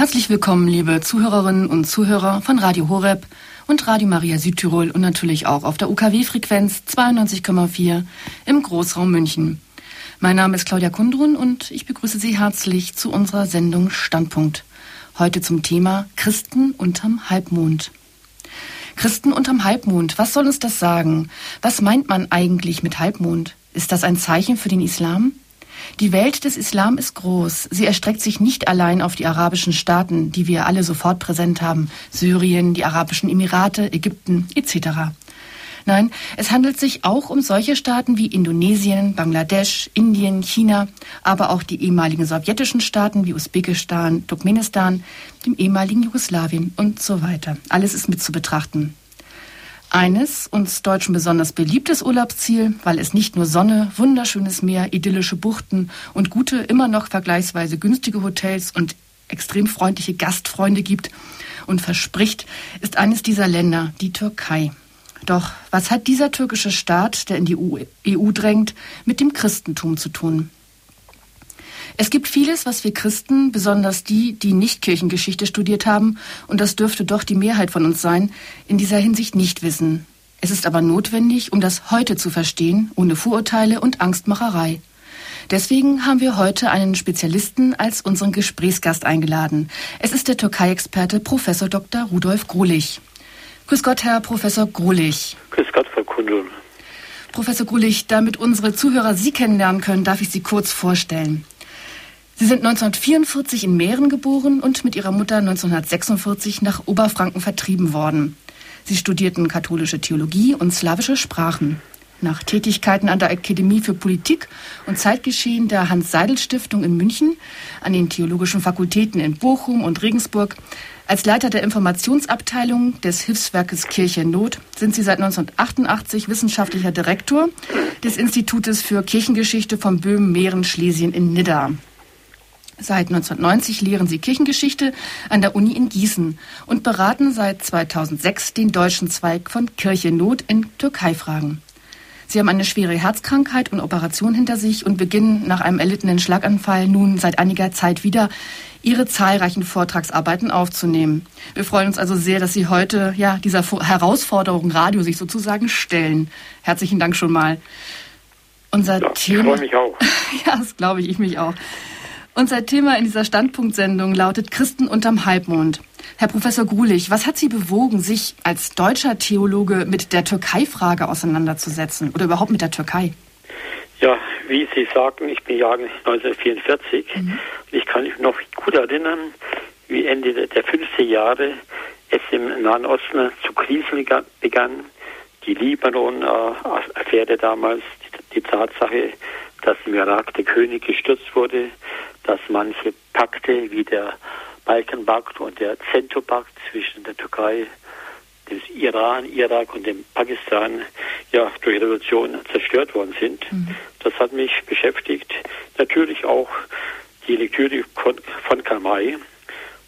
Herzlich willkommen, liebe Zuhörerinnen und Zuhörer von Radio Horeb und Radio Maria Südtirol und natürlich auch auf der UKW-Frequenz 92,4 im Großraum München. Mein Name ist Claudia Kundrun und ich begrüße Sie herzlich zu unserer Sendung Standpunkt. Heute zum Thema Christen unterm Halbmond. Christen unterm Halbmond, was soll uns das sagen? Was meint man eigentlich mit Halbmond? Ist das ein Zeichen für den Islam? Die Welt des Islam ist groß. Sie erstreckt sich nicht allein auf die arabischen Staaten, die wir alle sofort präsent haben, Syrien, die Arabischen Emirate, Ägypten etc. Nein, es handelt sich auch um solche Staaten wie Indonesien, Bangladesch, Indien, China, aber auch die ehemaligen sowjetischen Staaten wie Usbekistan, Turkmenistan, dem ehemaligen Jugoslawien und so weiter. Alles ist mit zu betrachten. Eines uns Deutschen besonders beliebtes Urlaubsziel, weil es nicht nur Sonne, wunderschönes Meer, idyllische Buchten und gute, immer noch vergleichsweise günstige Hotels und extrem freundliche Gastfreunde gibt und verspricht, ist eines dieser Länder die Türkei. Doch was hat dieser türkische Staat, der in die EU e drängt, mit dem Christentum zu tun? Es gibt vieles, was wir Christen, besonders die, die nicht Kirchengeschichte studiert haben, und das dürfte doch die Mehrheit von uns sein, in dieser Hinsicht nicht wissen. Es ist aber notwendig, um das heute zu verstehen, ohne Vorurteile und Angstmacherei. Deswegen haben wir heute einen Spezialisten als unseren Gesprächsgast eingeladen. Es ist der Türkei-Experte Professor Dr. Rudolf Grulich. Grüß Gott, Herr Professor Grulich. Grüß Gott, Frau Kundul. Professor Grulich, damit unsere Zuhörer Sie kennenlernen können, darf ich Sie kurz vorstellen. Sie sind 1944 in Mähren geboren und mit ihrer Mutter 1946 nach Oberfranken vertrieben worden. Sie studierten katholische Theologie und slawische Sprachen. Nach Tätigkeiten an der Akademie für Politik und Zeitgeschehen der Hans-Seidel-Stiftung in München, an den theologischen Fakultäten in Bochum und Regensburg, als Leiter der Informationsabteilung des Hilfswerkes Kirche Not sind Sie seit 1988 wissenschaftlicher Direktor des Institutes für Kirchengeschichte von Böhmen, Mähren, Schlesien in Nidda. Seit 1990 lehren sie Kirchengeschichte an der Uni in Gießen und beraten seit 2006 den deutschen Zweig von Kirche Not in Türkei-Fragen. Sie haben eine schwere Herzkrankheit und Operation hinter sich und beginnen nach einem erlittenen Schlaganfall nun seit einiger Zeit wieder Ihre zahlreichen Vortragsarbeiten aufzunehmen. Wir freuen uns also sehr, dass Sie heute ja dieser Herausforderung Radio sich sozusagen stellen. Herzlichen Dank schon mal. Unser ja, Thema. Ich freue mich auch. ja, das glaube ich, ich mich auch. Unser Thema in dieser Standpunktsendung lautet Christen unterm Halbmond. Herr Professor Grulich, was hat Sie bewogen, sich als deutscher Theologe mit der Türkei-Frage auseinanderzusetzen oder überhaupt mit der Türkei? Ja, wie Sie sagten, ich bin Jahrgang 1944 mhm. und ich kann mich noch gut erinnern, wie Ende der 50er Jahre es im Nahen Osten zu Krisen begann. Die Libanon-Affäre damals, die, die Tatsache, dass im Irak der König gestürzt wurde, dass manche Pakte wie der Balkanpakt und der Zentopakt zwischen der Türkei, dem Iran, Irak und dem Pakistan ja durch Revolution zerstört worden sind. Mhm. Das hat mich beschäftigt. Natürlich auch die Lektüre von Karl May. Und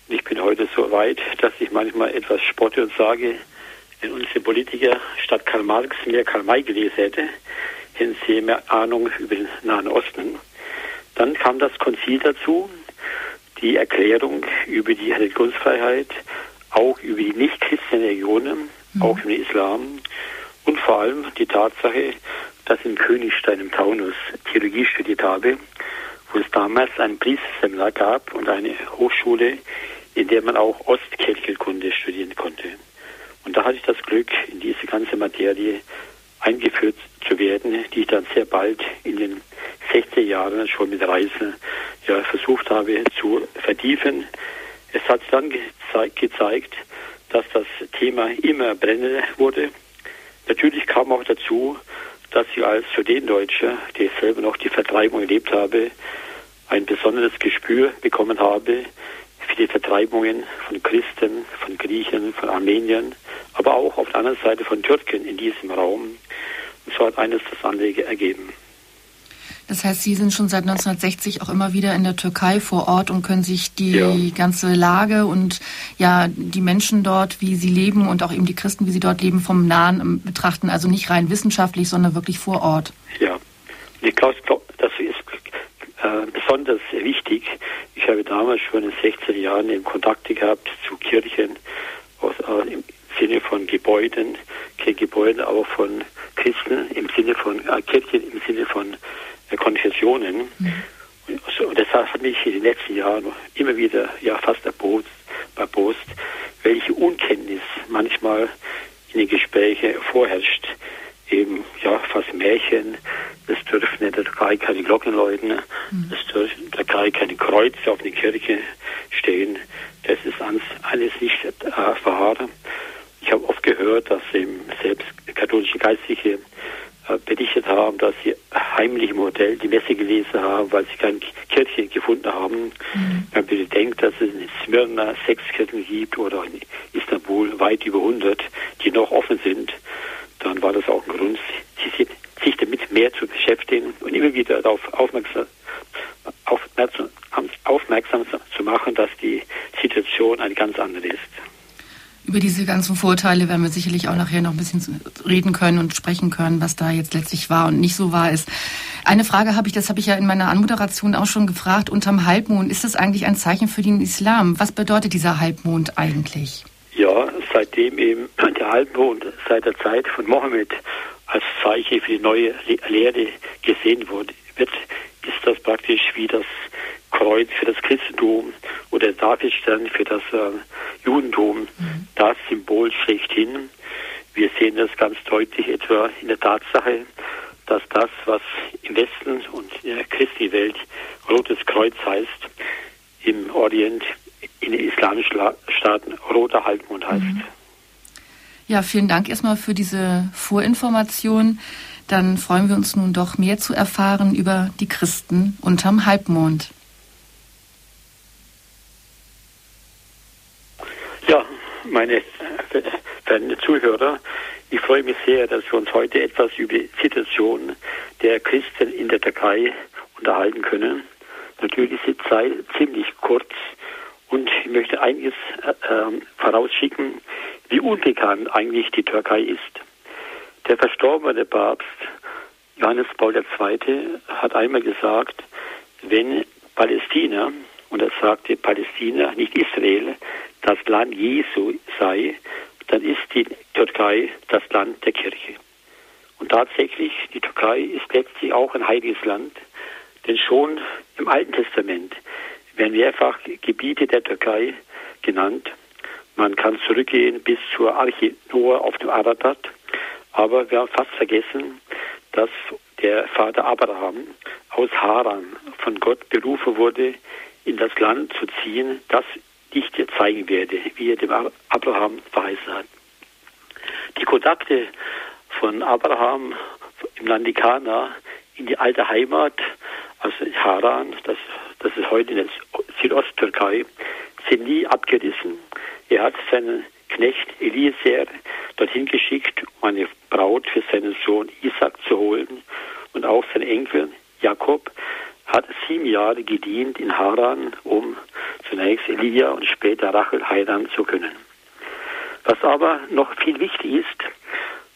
ich bin heute so weit, dass ich manchmal etwas spotte und sage, wenn unsere Politiker statt Karl Marx mehr Karl May gelesen hätte, hätten sie mehr Ahnung über den Nahen Osten. Dann kam das Konzil dazu, die Erklärung über die Religionsfreiheit, auch über die nicht-christlichen Religionen, mhm. auch im Islam und vor allem die Tatsache, dass ich in Königstein im Taunus Theologie studiert habe, wo es damals ein Priesterseminar gab und eine Hochschule, in der man auch Ostkirchenkunde studieren konnte. Und da hatte ich das Glück, in diese ganze Materie eingeführt zu werden, die ich dann sehr bald in den 60er Jahren schon mit Reisen ja, versucht habe zu vertiefen. Es hat dann geze gezeigt, dass das Thema immer brennender wurde. Natürlich kam auch dazu, dass ich als Sudetendeutscher, der selber noch die Vertreibung erlebt habe, ein besonderes Gespür bekommen habe die Vertreibungen von Christen, von Griechen, von Armeniern, aber auch auf der anderen Seite von Türken in diesem Raum. Und so hat eines das andere ergeben. Das heißt, Sie sind schon seit 1960 auch immer wieder in der Türkei vor Ort und können sich die ja. ganze Lage und ja die Menschen dort, wie sie leben und auch eben die Christen, wie sie dort leben, vom Nahen ähm, betrachten. Also nicht rein wissenschaftlich, sondern wirklich vor Ort. Ja, ich glaube, das äh, besonders wichtig. Ich habe damals schon in 16 Jahren in Kontakte gehabt zu Kirchen aus, äh, im Sinne von Gebäuden, kein Gebäuden, aber von Christen im Sinne von äh, Kirchen, im Sinne von äh, Konfessionen. Mhm. Und, und das hat mich in den letzten Jahren immer wieder ja fast erbost, erbost welche Unkenntnis manchmal in den Gesprächen vorherrscht. Eben, ja, fast Märchen. Es dürfen in der Türkei keine Glocken läuten. Mhm. Es dürfen in der Türkei keine Kreuze auf den Kirchen stehen. Das ist alles nicht äh, verharren. Ich habe oft gehört, dass eben selbst katholische Geistliche äh, berichtet haben, dass sie heimlich im Hotel die Messe gelesen haben, weil sie keine Kirche gefunden haben. Mhm. Wenn man bedenkt, dass es in Smyrna sechs Kirchen gibt oder in Istanbul weit über 100, die noch offen sind, dann war das auch ein Grund, sich damit mehr zu beschäftigen und immer wieder darauf aufmerksam, aufmerksam, aufmerksam zu machen, dass die Situation eine ganz andere ist. Über diese ganzen Vorteile werden wir sicherlich auch nachher noch ein bisschen reden können und sprechen können, was da jetzt letztlich war und nicht so wahr ist. Eine Frage habe ich, das habe ich ja in meiner Anmoderation auch schon gefragt, unterm Halbmond, ist das eigentlich ein Zeichen für den Islam? Was bedeutet dieser Halbmond eigentlich? Ja, seitdem eben der Halbmond seit der Zeit von Mohammed als Zeichen für die neue Lehre gesehen wurde, wird, ist das praktisch wie das Kreuz für das Christentum oder Davidstern für das äh, Judentum mhm. das Symbol schlechthin. Wir sehen das ganz deutlich etwa in der Tatsache, dass das, was im Westen und in der Christi-Welt Rotes Kreuz heißt, im Orient, in den islamischen Staaten Roter Halbmond heißt. Mhm. Ja, vielen Dank erstmal für diese Vorinformation. Dann freuen wir uns nun doch mehr zu erfahren über die Christen unterm Halbmond. meine verehrten Zuhörer, ich freue mich sehr, dass wir uns heute etwas über die Situation der Christen in der Türkei unterhalten können. Natürlich ist die Zeit ziemlich kurz und ich möchte einiges äh, vorausschicken, wie unbekannt eigentlich die Türkei ist. Der verstorbene Papst Johannes Paul II. hat einmal gesagt, wenn Palästina, und er sagte Palästina, nicht Israel, das Land Jesu sei, dann ist die Türkei das Land der Kirche. Und tatsächlich, die Türkei ist letztlich auch ein heiliges Land, denn schon im Alten Testament werden mehrfach Gebiete der Türkei genannt. Man kann zurückgehen bis zur Arche Noah auf dem Ararat, aber wir haben fast vergessen, dass der Vater Abraham aus Haran von Gott berufen wurde, in das Land zu ziehen, das ich dir zeigen werde, wie er dem Abraham verheißen hat. Die Kontakte von Abraham im Lande Kana in die alte Heimat, also Haran, das, das ist heute in der Südosttürkei, sind nie abgerissen. Er hat seinen Knecht Eliezer dorthin geschickt, um eine Braut für seinen Sohn Isaac zu holen und auch sein Enkel Jakob hat sieben Jahre gedient in Haran, um zunächst Elia und später Rachel heiraten zu können. Was aber noch viel wichtig ist,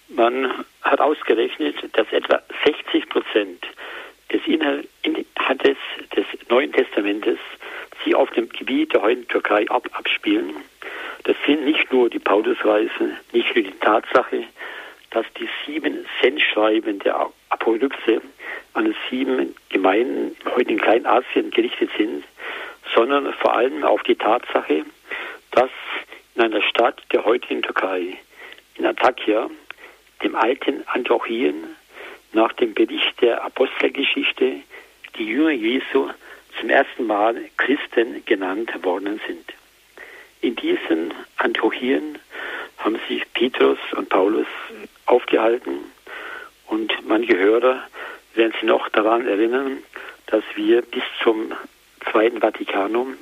man hat ausgerechnet, dass etwa 60 Prozent des Inhaltes des Neuen Testamentes sich auf dem Gebiet der heutigen Türkei ab abspielen. Das sind nicht nur die Paulusweisen, nicht nur die Tatsache, dass die sieben Sendschreiben der Apokalypse an sieben Gemeinden heute in Kleinasien gerichtet sind, sondern vor allem auf die Tatsache, dass in einer Stadt der heutigen Türkei, in Antakya, dem alten Antiochien, nach dem Bericht der Apostelgeschichte die Jünger Jesu zum ersten Mal Christen genannt worden sind. In diesen Antiochien haben sich Petrus und Paulus aufgehalten und manche Hörer werden sich noch daran erinnern, dass wir bis zum Zweiten Vatikanum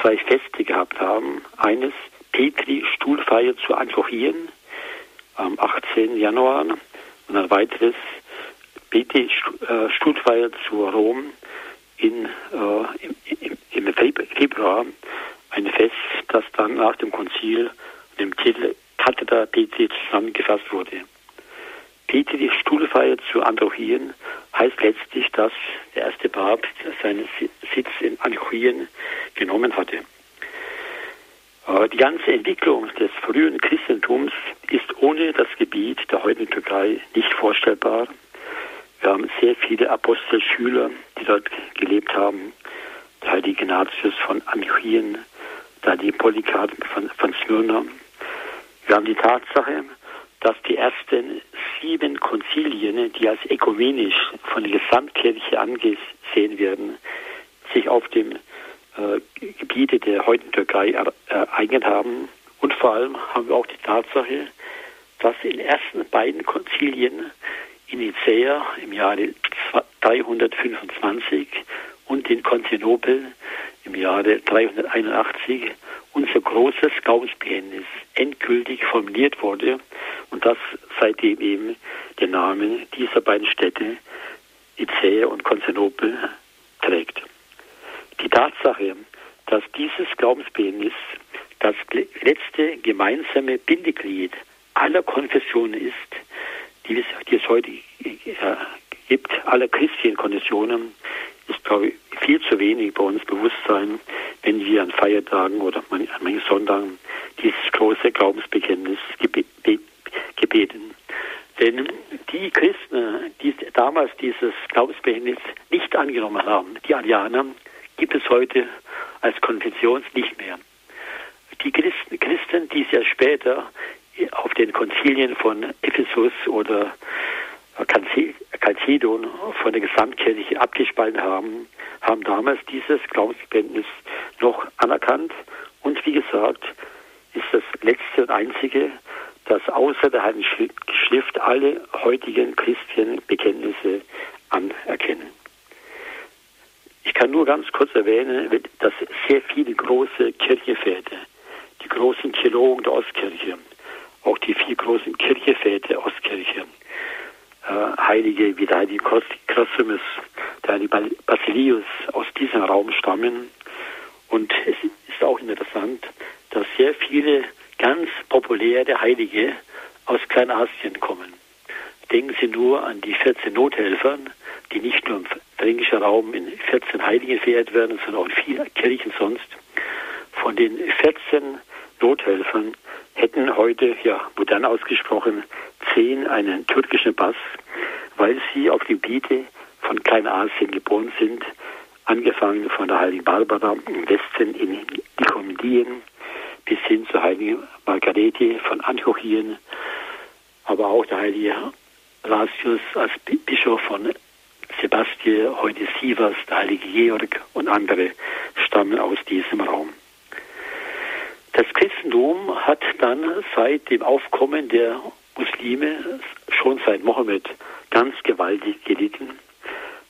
zwei Feste gehabt haben. Eines Petri Stuhlfeier zu Antiochien am 18. Januar und ein weiteres Petri äh, Stuhlfeier zu Rom in, äh, im, im, Februar. Ein Fest, das dann nach dem Konzil dem Titel Kathedra Petri zusammengefasst wurde. die Stuhlfeier zu Antiochien heißt letztlich, dass der erste Papst seinen Sitz in Antiochien genommen hatte. Die ganze Entwicklung des frühen Christentums ist ohne das Gebiet der heutigen Türkei nicht vorstellbar. Wir haben sehr viele Apostelschüler, die dort gelebt haben. Der heilige Ignatius von Antiochien, da die Polycarp von, von Smyrna. Wir haben die Tatsache, dass die ersten sieben Konzilien, die als ökumenisch von der Gesamtkirche angesehen werden, sich auf dem äh, Gebiete der heutigen Türkei ereignet haben. Und vor allem haben wir auch die Tatsache, dass in den ersten beiden Konzilien in Nicea im Jahre 325 und in Konstantinopel im Jahre 381 unser großes Glaubensbekenntnis endgültig formuliert wurde und das seitdem eben der Name dieser beiden Städte, Nicea und Konstantinopel, trägt. Die Tatsache, dass dieses Glaubensbekenntnis das letzte gemeinsame Bindeglied aller Konfessionen ist, die es, die es heute äh, gibt, aller Christienkonfessionen, ist, glaube ich, viel zu wenig bei uns Bewusstsein, wenn wir an Feiertagen oder an manchen Sonntagen dieses große Glaubensbekenntnis gebeten. Denn die Christen, die damals dieses Glaubensbekenntnis nicht angenommen haben, die Arianer, gibt es heute als Konfession nicht mehr. Die Christen, Christen, die sehr später auf den Konzilien von Ephesus oder Chalcedon von der Gesamtkirche abgespalten haben, haben damals dieses Glaubensbekenntnis noch anerkannt. Und wie gesagt, ist das letzte und einzige, das außer der Heiligen Schrift alle heutigen Christenbekenntnisse anerkennen. Ich kann nur ganz kurz erwähnen, dass sehr viele große Kirchenväter, die großen Theologen der Ostkirche, auch die vier großen Kirchenväter der Ostkirche, äh, Heilige wie der Heilige Chrosimus, der Heilige Basilius aus diesem Raum stammen. Und es ist auch interessant, dass sehr viele ganz populäre Heilige aus Kleinasien kommen. Denken Sie nur an die 14 Nothelfern, die nicht nur im fränkischen Raum in 14 Heiligen verehrt werden, sondern auch in vielen Kirchen sonst. Von den 14 Nothelfern hätten heute, ja, modern ausgesprochen, zehn einen türkischen Pass, weil sie auf Gebiete von Kleinasien geboren sind, angefangen von der heiligen Barbara im Westen in Nikomedien bis hin zur heiligen Margarete von Antiochien, aber auch der heilige Rasius als Bischof von Sebastian, heute Sivas, der heilige Georg und andere stammen aus diesem Raum. Das Christentum hat dann seit dem Aufkommen der Muslime schon seit Mohammed ganz gewaltig gelitten.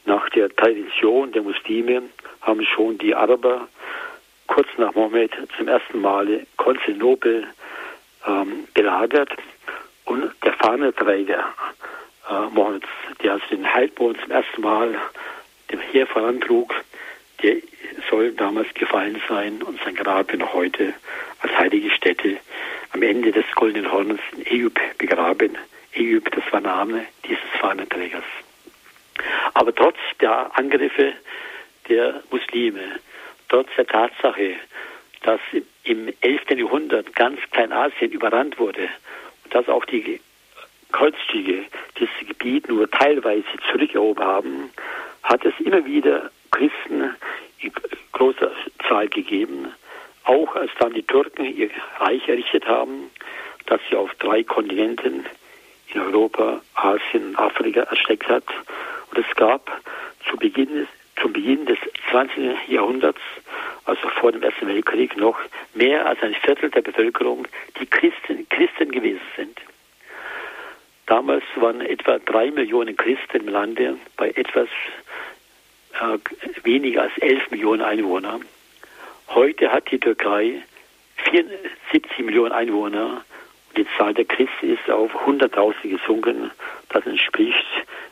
Nach der Tradition der Muslime haben schon die Araber kurz nach Mohammed zum ersten Mal Konstantinopel ähm, belagert und der Fahnenträger äh, Mohammeds, der also den Heilbrunnen zum ersten Mal dem Heer vorantrug, der soll damals gefallen sein und sein Grab wird noch heute als heilige Stätte am Ende des Goldenen Horns in Ägypten begraben. Ägypten, das war Name dieses Fahnenträgers. Aber trotz der Angriffe der Muslime, trotz der Tatsache, dass im 11. Jahrhundert ganz Kleinasien überrannt wurde und dass auch die Kreuzzüge dieses Gebiet nur teilweise zurückerobert haben, hat es immer wieder Christen in großer Zahl gegeben, auch als dann die Türken ihr Reich errichtet haben, das sie auf drei Kontinenten in Europa, Asien und Afrika erstreckt hat. Und es gab zu Beginn, zum Beginn des 20. Jahrhunderts, also vor dem Ersten Weltkrieg, noch mehr als ein Viertel der Bevölkerung, die Christen, Christen gewesen sind. Damals waren etwa drei Millionen Christen im Lande bei etwas äh, weniger als elf Millionen Einwohner. Heute hat die Türkei 74 Millionen Einwohner die Zahl der Christen ist auf 100.000 gesunken. Das entspricht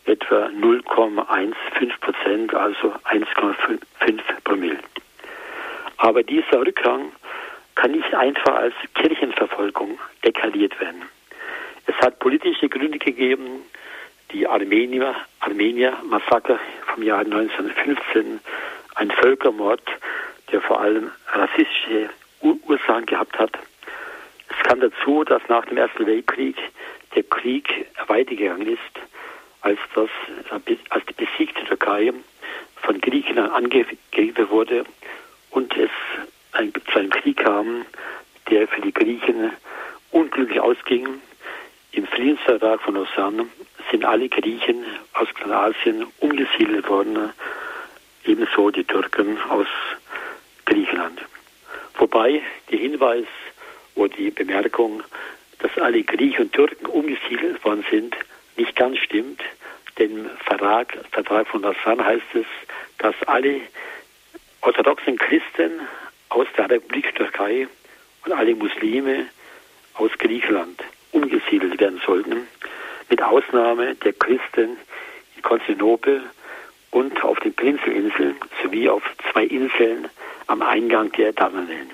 etwa 0,15 Prozent, also 1,5 Promille. Aber dieser Rückgang kann nicht einfach als Kirchenverfolgung deklariert werden. Es hat politische Gründe gegeben, die Armenier, Armenier-Massaker vom Jahr 1915, ein Völkermord, der vor allem rassistische Ursachen gehabt hat. Es kam dazu, dass nach dem Ersten Weltkrieg der Krieg weitergegangen ist, als, das, als die besiegte Türkei von Griechenland angegriffen wurde und es ein, zu einem Krieg kam, der für die Griechen unglücklich ausging. Im Friedensvertrag von Lausanne sind alle Griechen aus Kleinasien umgesiedelt worden, ebenso die Türken aus Griechenland. Wobei der Hinweis oder die Bemerkung, dass alle Griechen und Türken umgesiedelt worden sind, nicht ganz stimmt. Denn im Vertrag, Vertrag von Lausanne heißt es, dass alle orthodoxen Christen aus der Republik Türkei und alle Muslime aus Griechenland umgesiedelt werden sollten, mit Ausnahme der Christen in Konstantinopel und auf den Prinzelinseln sowie auf zwei Inseln am Eingang der Dardanellen.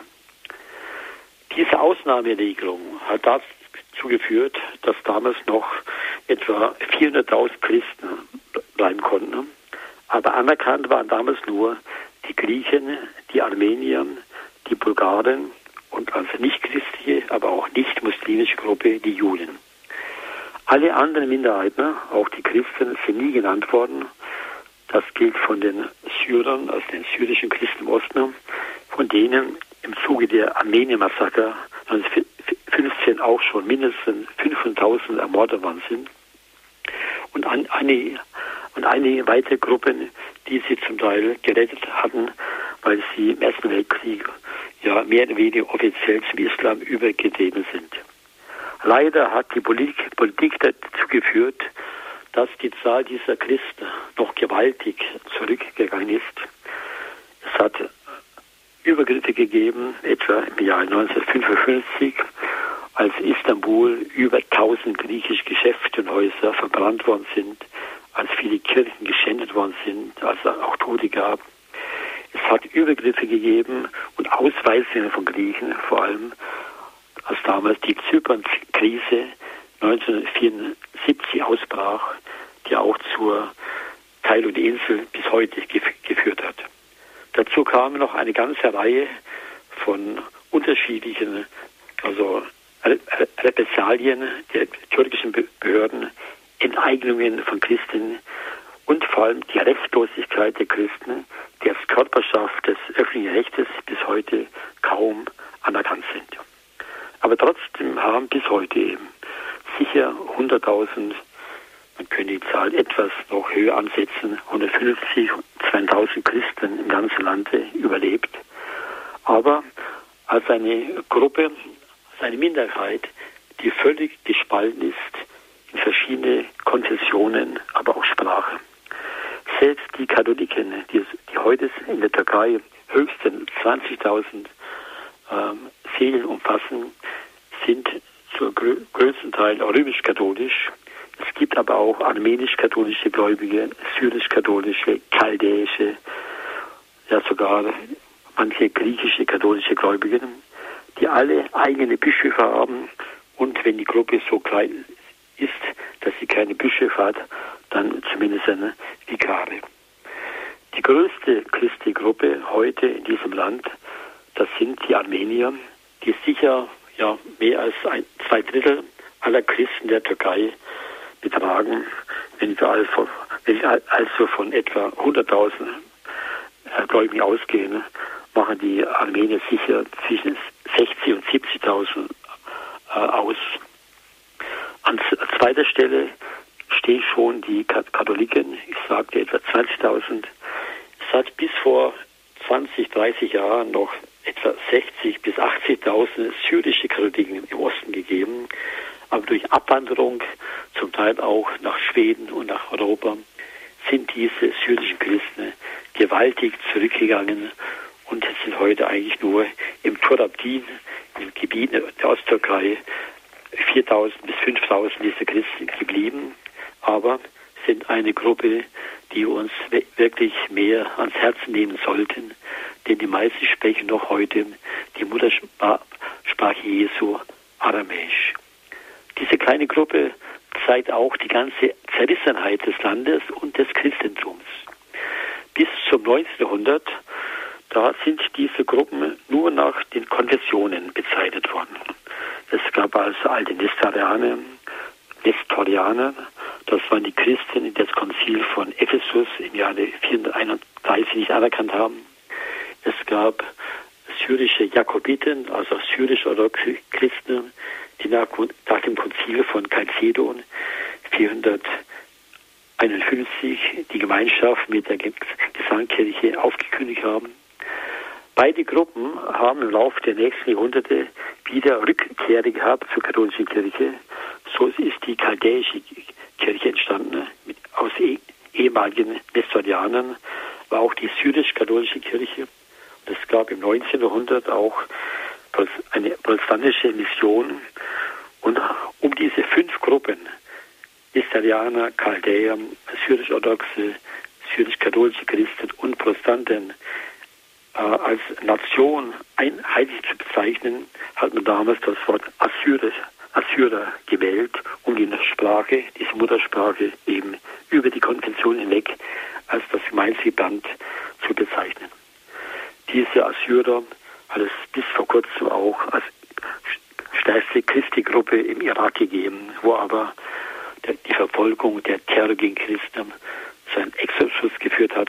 Diese Ausnahmeregelung hat dazu geführt, dass damals noch etwa 400.000 Christen bleiben konnten. Aber anerkannt waren damals nur die Griechen, die Armenier, die Bulgaren und als nicht-christliche, aber auch nicht-muslimische Gruppe die Juden. Alle anderen Minderheiten, auch die Christen, sind nie genannt worden. Das gilt von den Syrern, also den syrischen Christen im Osten, von denen im Zuge der Armenien-Massaker 1915 auch schon mindestens 500.000 ermordet worden sind. Und eine, und einige weitere Gruppen, die sie zum Teil gerettet hatten, weil sie im Ersten Weltkrieg ja mehr oder weniger offiziell zum Islam übergetreten sind. Leider hat die Politik, Politik dazu geführt, dass die Zahl dieser Christen noch gewaltig zurückgegangen ist. Es hat Übergriffe gegeben, etwa im Jahr 1955, als Istanbul über 1000 griechische Geschäfte und Häuser verbrannt worden sind, als viele Kirchen geschändet worden sind, als es auch Tote gab. Es hat Übergriffe gegeben und Ausweisungen von Griechen, vor allem als damals die Zypern-Krise 1974 ausbrach, die auch zur Teilung der Insel bis heute geführt hat. Dazu kam noch eine ganze Reihe von unterschiedlichen, also Repressalien der türkischen Behörden, Enteignungen von Christen und vor allem die Rechtlosigkeit der Christen, die als Körperschaft des öffentlichen Rechtes bis heute kaum anerkannt sind. Aber trotzdem haben bis heute eben sicher 100.000 man könnte die Zahl etwas noch höher ansetzen, 150, 2000 Christen im ganzen Land überlebt. Aber als eine Gruppe, als eine Minderheit, die völlig gespalten ist in verschiedene Konfessionen, aber auch Sprache. Selbst die Katholiken, die, die heute in der Türkei höchstens 20.000 ähm, Seelen umfassen, sind grö größten Teil römisch-katholisch es gibt aber auch armenisch-katholische Gläubige, syrisch-katholische, chaldäische, ja sogar manche griechische katholische Gläubige, die alle eigene Bischöfe haben. Und wenn die Gruppe so klein ist, dass sie keine Bischöfe hat, dann zumindest eine Vikare. Die größte christliche Gruppe heute in diesem Land, das sind die Armenier, die sicher ja, mehr als ein, zwei Drittel aller Christen der Türkei betragen. Wenn wir also, wenn wir also von etwa 100.000 äh, Gläubigen ausgehen, machen die Armenier sicher zwischen 60 und 70.000 äh, aus. An zweiter Stelle stehen schon die Katholiken, ich sagte etwa 20.000. Es hat bis vor 20, 30 Jahren noch etwa 60 bis 80.000 syrische Katholiken im Osten gegeben aber durch Abwanderung, zum Teil auch nach Schweden und nach Europa, sind diese syrischen Christen gewaltig zurückgegangen und sind heute eigentlich nur im Turabdin, im Gebiet der Osttürkei, 4.000 bis 5.000 dieser Christen geblieben, aber sind eine Gruppe, die uns wirklich mehr ans Herz nehmen sollten, denn die meisten sprechen noch heute die Muttersprache Jesu Aramäisch. Diese kleine Gruppe zeigt auch die ganze Zerrissenheit des Landes und des Christentums. Bis zum 19. Jahrhundert, da sind diese Gruppen nur nach den Konfessionen bezeichnet worden. Es gab also alte Nestorianer, Nestorianer, das waren die Christen, die das Konzil von Ephesus im Jahre 431 nicht anerkannt haben. Es gab syrische Jakobiten, also syrisch-orthodoxe Christen, die nach, nach, dem Konzil von Chalcedon 451 die Gemeinschaft mit der Gesangkirche aufgekündigt haben. Beide Gruppen haben im Laufe der nächsten Jahrhunderte wieder Rückkehre gehabt zur katholischen Kirche. So ist die chaldäische Kirche entstanden, aus eh, ehemaligen Nestorianern, war auch die syrisch-katholische Kirche. Und es gab im 19. Jahrhundert auch eine protestantische Mission. Und um diese fünf Gruppen, Nestorianer, Chaldäer, syrisch-orthodoxe, syrisch-katholische Christen und Protestanten, als Nation einheitlich zu bezeichnen, hat man damals das Wort Assyrisch, Assyrer gewählt, um die Sprache, diese Muttersprache eben über die Konvention hinweg als das gemeinsame Band zu bezeichnen. Diese Assyrer hat es bis vor kurzem auch als stärkste Christi-Gruppe im Irak gegeben, wo aber die Verfolgung, der Terror gegen Christen zu einem Exodus geführt hat,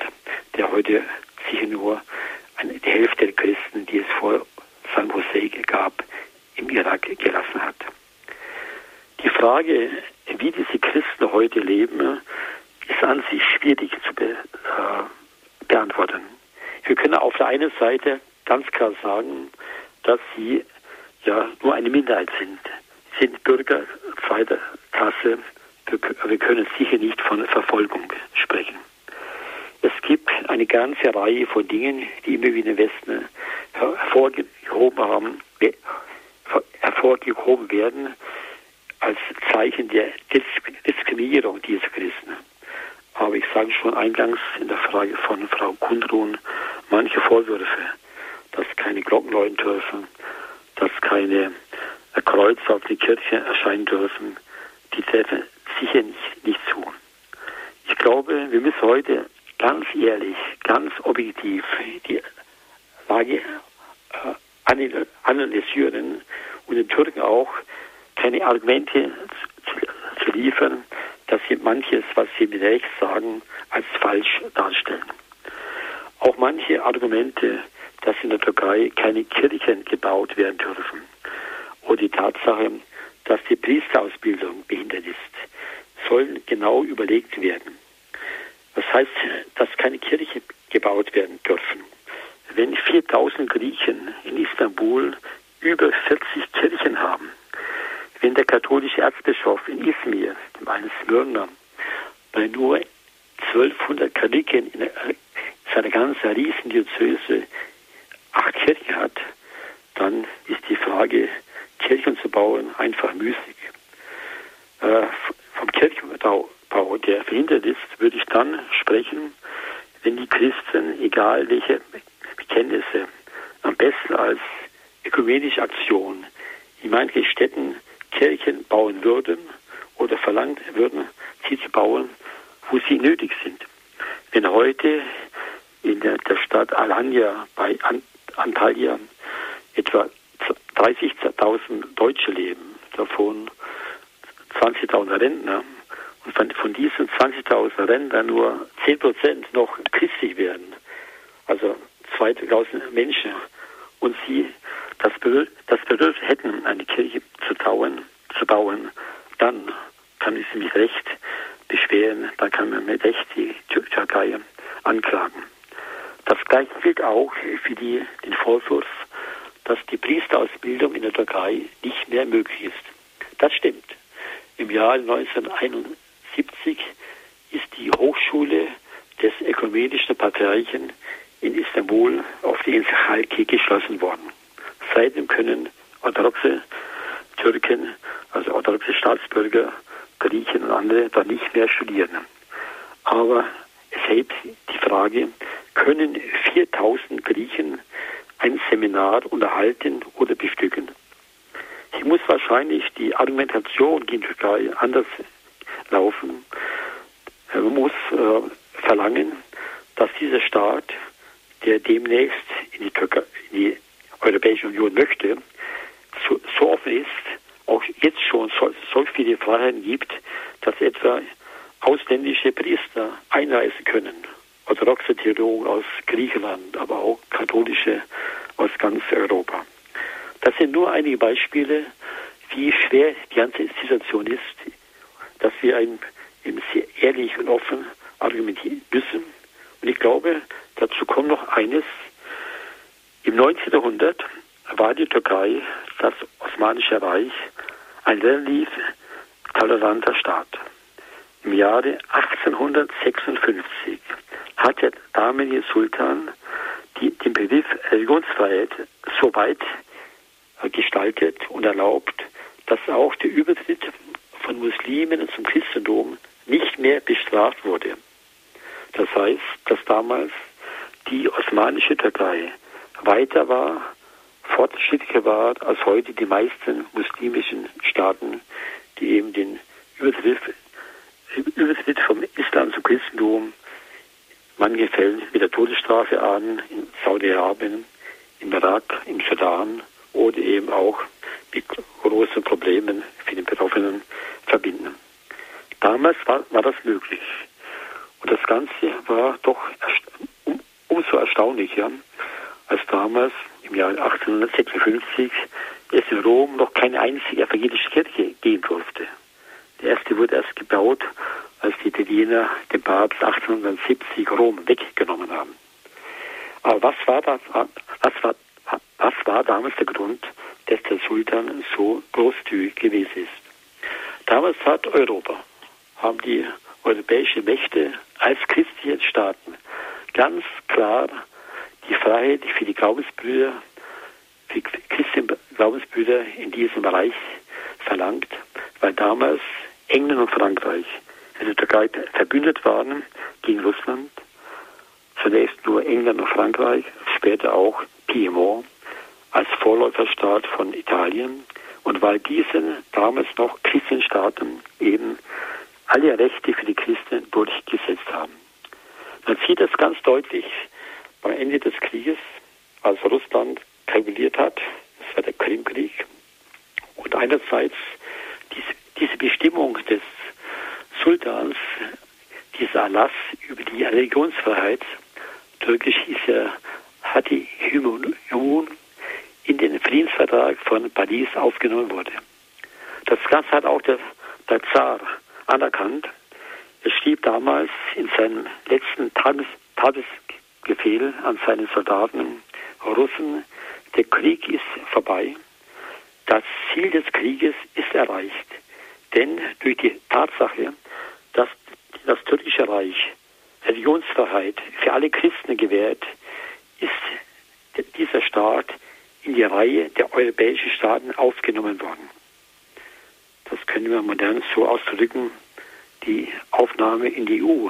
der heute sicher nur die Hälfte der Christen, die es vor San Jose gab, im Irak gelassen hat. Die Frage, wie diese Christen heute leben, ist an sich schwierig zu be, äh, beantworten. Wir können auf der einen Seite ganz klar sagen, dass sie ja nur eine Minderheit sind. Sie sind Bürger zweiter Klasse. Wir können sicher nicht von Verfolgung sprechen. Es gibt eine ganze Reihe von Dingen, die immer wieder im Westen hervorgehoben haben, hervorgehoben werden als Zeichen der Diskriminierung dieser Christen. Aber ich sage schon eingangs in der Frage von Frau Kundrun manche Vorwürfe, dass keine Glocken läuten dürfen, dass keine Kreuze auf die Kirche erscheinen dürfen, die treffen sicher nicht, nicht zu. Ich glaube, wir müssen heute ganz ehrlich, ganz objektiv die Lage äh, analysieren und den Türken auch keine Argumente zu, zu liefern, dass sie manches, was sie mit Recht sagen, als falsch darstellen. Auch manche Argumente, dass in der Türkei keine Kirchen gebaut werden dürfen, oder die Tatsache, dass die Priesterausbildung behindert ist, sollen genau überlegt werden. Das heißt, dass keine Kirche gebaut werden dürfen. Wenn 4000 Griechen in Istanbul über 40 Kirchen haben, wenn der katholische Erzbischof in Izmir, dem einen Smyrna, bei nur 1200 Katholiken in seiner ganzen Riesendiözese acht Kirchen hat, dann ist die Frage, Kirchen zu bauen, einfach müßig. Äh, vom Kirchenbau, der verhindert ist, würde ich dann sprechen, wenn die Christen, egal welche Bekenntnisse, am besten als ökumenische Aktion in manchen Städten Kirchen bauen würden oder verlangt würden, sie zu bauen, wo sie nötig sind. Wenn heute in der, der Stadt Alanya bei Antalya etwa 30.000 Deutsche leben, davon 20.000 Rentner, und von, von diesen 20.000 Rentnern nur 10% noch christlich werden, also 2.000 Menschen, und sie das, das Bedürfnis hätten, eine Kirche zu bauen, zu bauen, dann kann ich mich recht beschweren, dann kann man mit Recht die Türkei anklagen. Das gleiche gilt auch für die, den Vorwurf, dass die Priesterausbildung in der Türkei nicht mehr möglich ist. Das stimmt. Im Jahr 1971 ist die Hochschule des Ökumenischen Patriarchen in Istanbul auf die Insel Halki geschlossen worden. Seitdem können orthodoxe Türken, also orthodoxe Staatsbürger, Griechen und andere da nicht mehr studieren. Aber es hebt die Frage, können 4000 Griechen ein Seminar unterhalten oder bestücken? die muss wahrscheinlich die Argumentation gegen die Türkei anders laufen. Man muss äh, verlangen, dass dieser Staat, der demnächst in die, Türkei, in die Europäische Union möchte, so, so offen ist, auch jetzt schon so, so viele Freiheiten gibt, dass etwa ausländische Priester einreisen können. Orthodoxe Theologen aus Griechenland, aber auch katholische aus ganz Europa. Das sind nur einige Beispiele, wie schwer die ganze Situation ist, dass wir eben, sehr ehrlich und offen argumentieren müssen. Und ich glaube, dazu kommt noch eines. Im 19. Jahrhundert war die Türkei, das Osmanische Reich, ein relativ toleranter Staat. Im Jahre 1856 hat der damalige Sultan die, den Begriff Religionsfreiheit so weit äh, gestaltet und erlaubt, dass auch der Übertritt von Muslimen zum Christentum nicht mehr bestraft wurde. Das heißt, dass damals die osmanische Türkei weiter war, fortschrittlicher war als heute die meisten muslimischen Staaten, die eben den Übertritt, vom Islam zum Christentum manche Fällen mit der Todesstrafe an, in Saudi-Arabien, im Irak, im Sudan oder eben auch mit großen Problemen für den Betroffenen verbinden. Damals war, war das möglich. Und das Ganze war doch um, umso erstaunlicher, als damals im Jahr 1856 es in Rom noch keine einzige evangelische Kirche geben durfte. Die erste wurde erst gebaut, als die Italiener den Papst 1870 Rom weggenommen haben. Aber was war das, was war, was war damals der Grund, dass der Sultan so großzügig gewesen ist? Damals hat Europa, haben die europäischen Mächte als christliche Staaten ganz klar die Freiheit für die Glaubensbrüder, für christliche Glaubensbrüder in diesem Bereich verlangt, weil damals England und Frankreich in der Türkei verbündet waren gegen Russland. Zunächst nur England und Frankreich, später auch Piemont als Vorläuferstaat von Italien. Und weil diese damals noch Christenstaaten eben alle Rechte für die Christen durchgesetzt haben. Man sieht das ganz deutlich am Ende des Krieges, als Russland kalkuliert hat, das war der Krimkrieg, und einerseits diese, Bestimmung des Sultans, dieser Erlass über die Religionsfreiheit, türkisch hieß er Hati Hümon, in den Friedensvertrag von Paris aufgenommen wurde. Das Ganze hat auch der, der Zar anerkannt. Er schrieb damals in seinem letzten Tages, Tagesbefehl an seine Soldaten, Russen, der Krieg ist vorbei. Das Ziel des Krieges ist erreicht. Denn durch die Tatsache, dass das türkische Reich Religionsfreiheit für alle Christen gewährt, ist dieser Staat in die Reihe der europäischen Staaten aufgenommen worden. Das können wir modern so ausdrücken, die Aufnahme in die EU,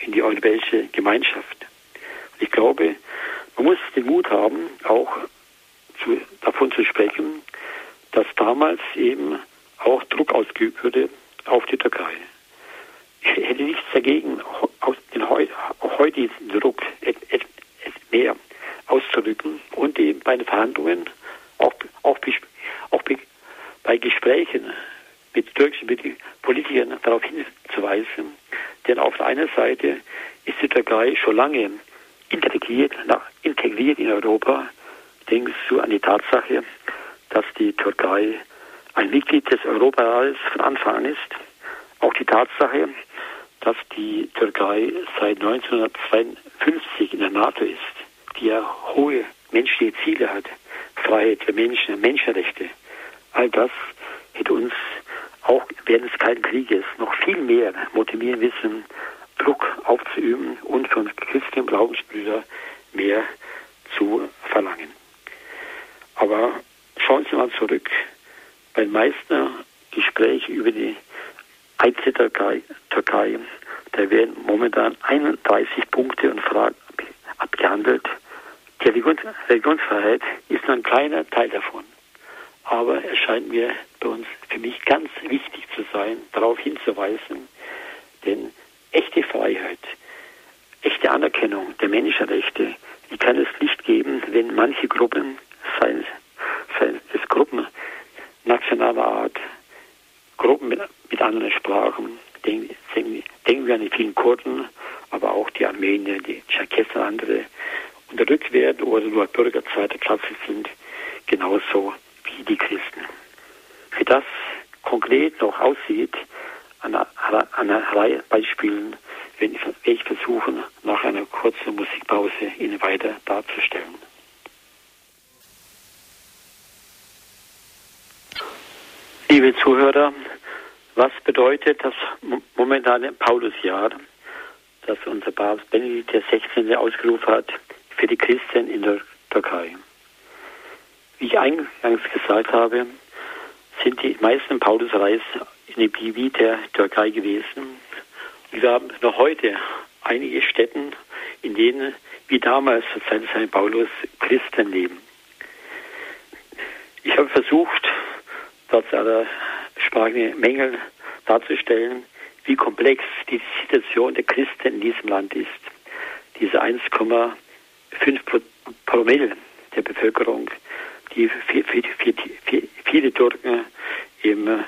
in die europäische Gemeinschaft. Ich glaube, man muss den Mut haben, auch zu, davon zu sprechen, dass damals eben auch Druck ausgeübt wurde auf die Türkei. Ich hätte nichts dagegen, den heutigen Druck mehr auszudrücken und eben bei den Verhandlungen, auch, auch, auch bei Gesprächen mit türkischen Politikern darauf hinzuweisen. Denn auf der einen Seite ist die Türkei schon lange integriert, nach, integriert in Europa. Denkst du an die Tatsache, dass die Türkei ein Mitglied des Europarats von Anfang an ist. Auch die Tatsache, dass die Türkei seit 1952 in der NATO ist, die ja hohe menschliche Ziele hat, Freiheit für Menschen, Menschenrechte. All das hätte uns auch während des Kalten Krieges noch viel mehr motivieren müssen, Druck aufzuüben und von christlichen Glaubensbrüdern mehr zu verlangen. Aber schauen Sie mal zurück. Bei den meisten Gesprächen über die Einzeltürkei, Türkei, da werden momentan 31 Punkte und Fragen abgehandelt. Die Religionsfreiheit ist nur ein kleiner Teil davon. aber es scheint mir bei uns für mich ganz wichtig zu sein, darauf hinzuweisen, denn echte Freiheit, echte Anerkennung der Menschenrechte, die kann es nicht geben, wenn manche Gruppen, seien, seien es Gruppen nationaler Art, Gruppen mit, mit anderen Sprachen, denken, denken wir an die vielen Kurden, aber auch die Armenier, die Tscherkessen und andere, unterdrückt werden oder nur Bürger zweiter Klasse sind, genauso wie die Christen. Wie das konkret noch aussieht, an einer, Reihe Beispielen werde ich versuchen, nach einer kurzen Musikpause Ihnen weiter darzustellen. Liebe Zuhörer, was bedeutet das momentane Paulusjahr, das unser Papst Benedikt XVI. ausgerufen hat für die Christen in der Türkei? Wie ich eingangs gesagt habe, sind die meisten Paulusreisen in dem Gebiet der Türkei gewesen. Wir haben noch heute einige Städten, in denen, wie damals zur Zeit des Paulus, Christen leben. Ich habe versucht, trotz aller sprachlichen Mängel darzustellen, wie komplex die Situation der Christen in diesem Land ist. Diese 1,5 Promille der Bevölkerung, die für, viele Türken eben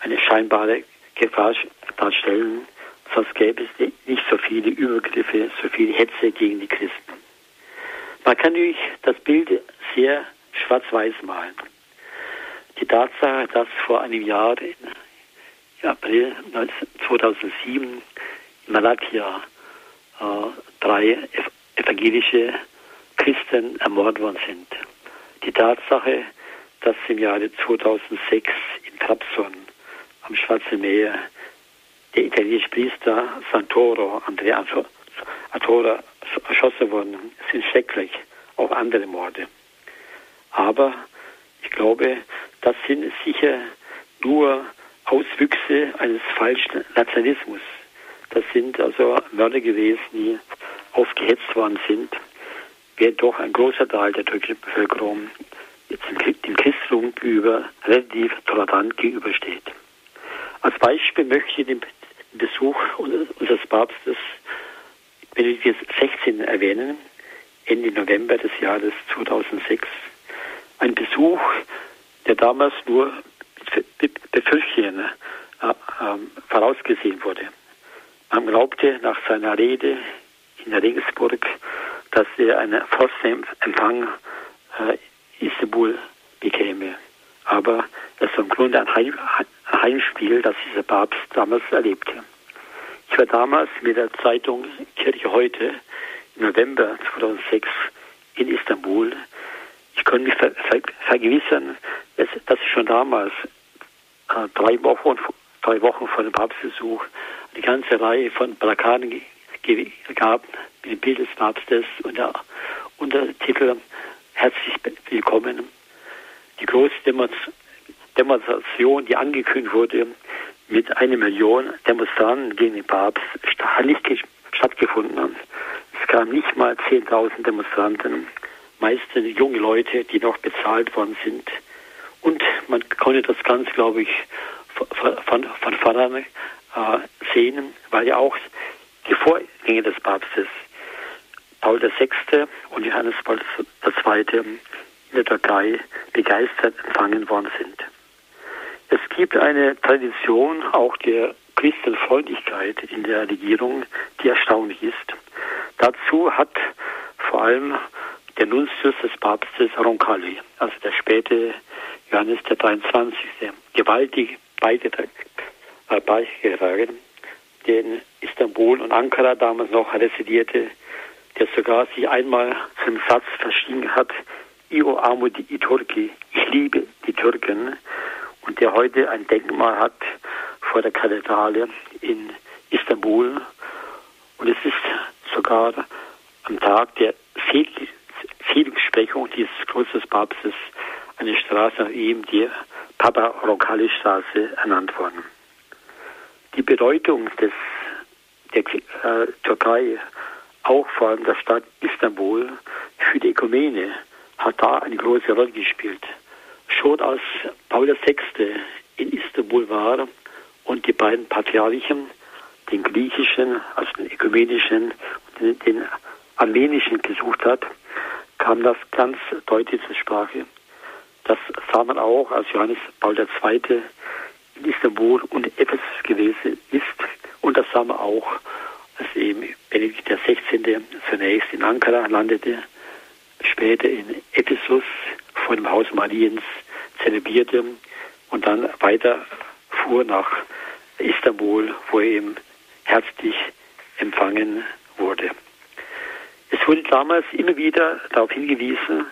eine scheinbare Gefahr darstellen, sonst gäbe es nicht so viele Übergriffe, so viel Hetze gegen die Christen. Man kann natürlich das Bild sehr schwarz-weiß malen. Die Tatsache, dass vor einem Jahr, im April 2007, in Malakia äh, drei evangelische Christen ermordet worden sind. Die Tatsache, dass im Jahre 2006 in Trabzon am Schwarzen Meer der italienische Priester Santoro, Andrea Atora, erschossen worden, sind schrecklich, auch andere Morde. Aber ich glaube, das sind sicher nur Auswüchse eines falschen Nationalismus. Das sind also Mörder gewesen, die aufgehetzt worden sind, während doch ein großer Teil der türkischen Bevölkerung jetzt dem Christentum gegenüber relativ tolerant gegenübersteht. Als Beispiel möchte ich den Besuch unseres Papstes Benedikt XVI erwähnen, Ende November des Jahres 2006. Ein Besuch, der damals nur mit Befürchtungen äh, äh, vorausgesehen wurde. Man glaubte nach seiner Rede in Regensburg, dass er einen Frostenempfang äh, Istanbul bekäme. Aber es war im Grunde ein, Heim, Heimspiel, das dieser Papst damals erlebte. Ich war damals mit der Zeitung Kirche heute im November 2006 in Istanbul. Ich konnte mich ver ver vergewissern, dass, dass ich schon damals äh, drei, Wochen, drei Wochen vor dem Papstbesuch eine ganze Reihe von Plakaten gab mit dem Bild des Papstes und der Untertitel herzlich willkommen. Die große Demonstration, die angekündigt wurde, mit einer Million Demonstranten gegen den Papst, hat nicht stattgefunden. Es kamen nicht mal 10.000 Demonstranten, meistens junge Leute, die noch bezahlt worden sind. Und man konnte das Ganze, glaube ich, von, von, von vorne äh, sehen, weil ja auch die Vorgänger des Papstes Paul VI. und Johannes Paul II. in der Türkei begeistert empfangen worden sind. Es gibt eine Tradition auch der Christenfreundlichkeit in der Regierung, die erstaunlich ist. Dazu hat vor allem der Nuntius des Papstes Roncalli, also der späte Johannes der 23. gewaltig beigetragen, der in Istanbul und Ankara damals noch residierte, der sogar sich einmal zum Satz verschwiegen hat, Io amo di Turki, ich liebe die Türken, und der heute ein Denkmal hat vor der Kathedrale in Istanbul. Und es ist sogar am Tag der Seligsprechung dieses großen Papstes eine Straße nach ihm, die Papa Roncalli Straße, ernannt worden. Die Bedeutung des, der äh, Türkei auch vor allem der Stadt Istanbul für die Ökumene hat da eine große Rolle gespielt. Schon als Paul VI. in Istanbul war und die beiden Patriarchen, den griechischen, also den ökumenischen und den, den armenischen gesucht hat, kam das ganz deutlich zur Sprache. Das sah man auch, als Johannes Paul II. Istanbul und Ephesus gewesen ist. Und das sah man auch, als eben Benedikt XVI. zunächst in Ankara landete, später in Ephesus vor dem Haus Mariens zelebrierte und dann weiter fuhr nach Istanbul, wo er eben herzlich empfangen wurde. Es wurde damals immer wieder darauf hingewiesen,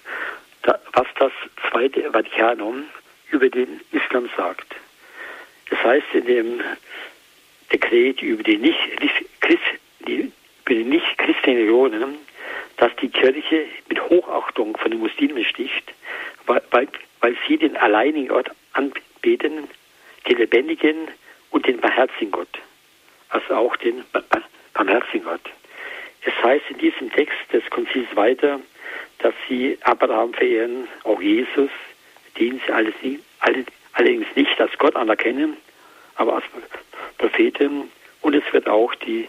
was das Zweite Vatikanum über den Islam sagt. Das heißt in dem Dekret über die nicht über die Religionen, dass die Kirche mit Hochachtung von den Muslimen sticht, weil, weil, weil sie den alleinigen Gott anbeten, den lebendigen und den barmherzigen Gott, also auch den barmherzigen Gott. Es heißt in diesem Text des Konzils weiter, dass sie Abraham verehren, auch Jesus, den sie alles, alle, allerdings nicht als Gott anerkennen, aber als Propheten. Und es wird auch die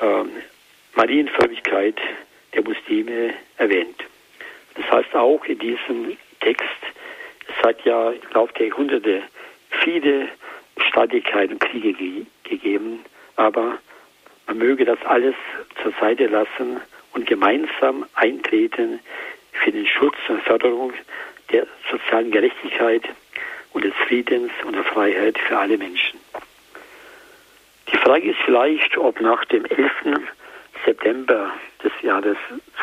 äh, Marienfrömmigkeit der Muslime erwähnt. Das heißt auch in diesem Text, es hat ja im Laufe der Jahrhunderte viele Streitigkeiten und Kriege ge gegeben, aber man möge das alles zur Seite lassen und gemeinsam eintreten für den Schutz und Förderung der sozialen Gerechtigkeit und des Friedens und der Freiheit für alle Menschen. Die Frage ist vielleicht, ob nach dem 11. September des Jahres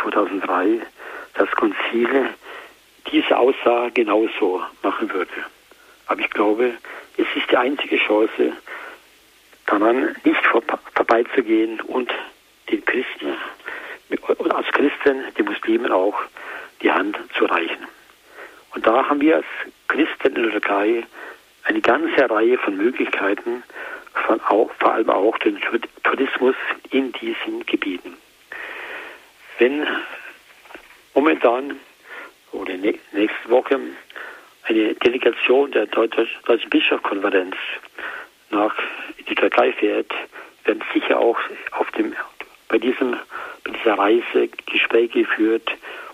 2003 das Konzil diese Aussage genauso machen würde. Aber ich glaube, es ist die einzige Chance, daran nicht vorbeizugehen und den Christen und als Christen den Muslimen auch die Hand zu reichen. Und da haben wir als Christen in der Türkei eine ganze Reihe von Möglichkeiten, von auch, vor allem auch den Tourismus in diesen Gebieten. Wenn momentan oder nächste Woche eine Delegation der Deutschen Bischofskonferenz nach die Türkei fährt, werden sicher auch auf dem, bei, diesem, bei dieser Reise Gespräche geführt,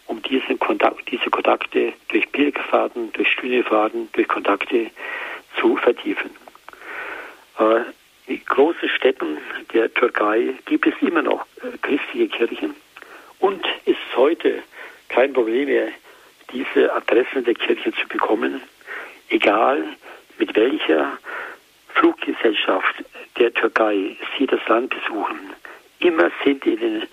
um diesen Kontakt, diese Kontakte durch Pilgerfahrten, durch Studiefahrten, durch Kontakte zu vertiefen. Äh, in großen Städten der Türkei gibt es immer noch äh, christliche Kirchen und ist heute kein Problem mehr, diese Adressen der Kirchen zu bekommen, egal mit welcher Fluggesellschaft der Türkei Sie das Land besuchen. Immer sind in den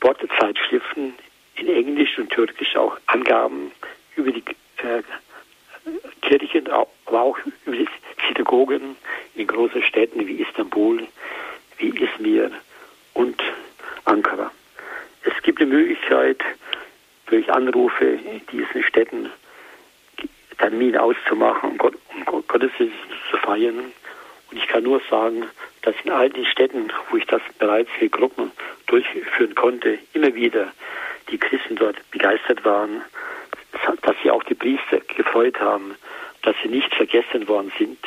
Bordzeitschriften in Englisch und Türkisch auch Angaben über die äh, Kirchen, aber auch über die Synagogen in großen Städten wie Istanbul, wie Izmir und Ankara. Es gibt eine Möglichkeit, durch Anrufe in diesen Städten Termine auszumachen, um, Gott, um Gottesdienst zu feiern. Und ich kann nur sagen, dass in all den Städten, wo ich das bereits für Gruppen durchführen konnte, immer wieder die Christen dort begeistert waren, dass sie auch die Priester gefreut haben, dass sie nicht vergessen worden sind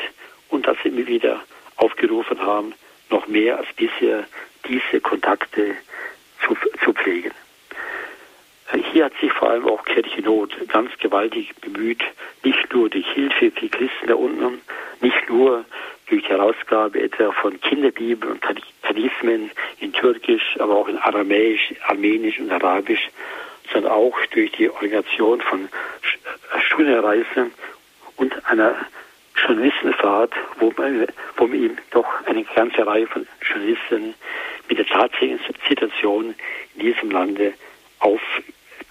und dass sie immer wieder aufgerufen haben, noch mehr als bisher diese Kontakte zu, zu pflegen. Hier hat sich vor allem auch Kirchennot ganz gewaltig bemüht, nicht nur durch Hilfe für Christen da unten, nicht nur durch Herausgabe etwa von Kinderbibeln und Talismen in Türkisch, aber auch in Aramäisch, Armenisch und Arabisch, sondern auch durch die Organisation von Studienreisen und einer Journalistenfahrt, wo man, wo man eben doch eine ganze Reihe von Journalisten mit der tatsächlichen Situation in diesem Lande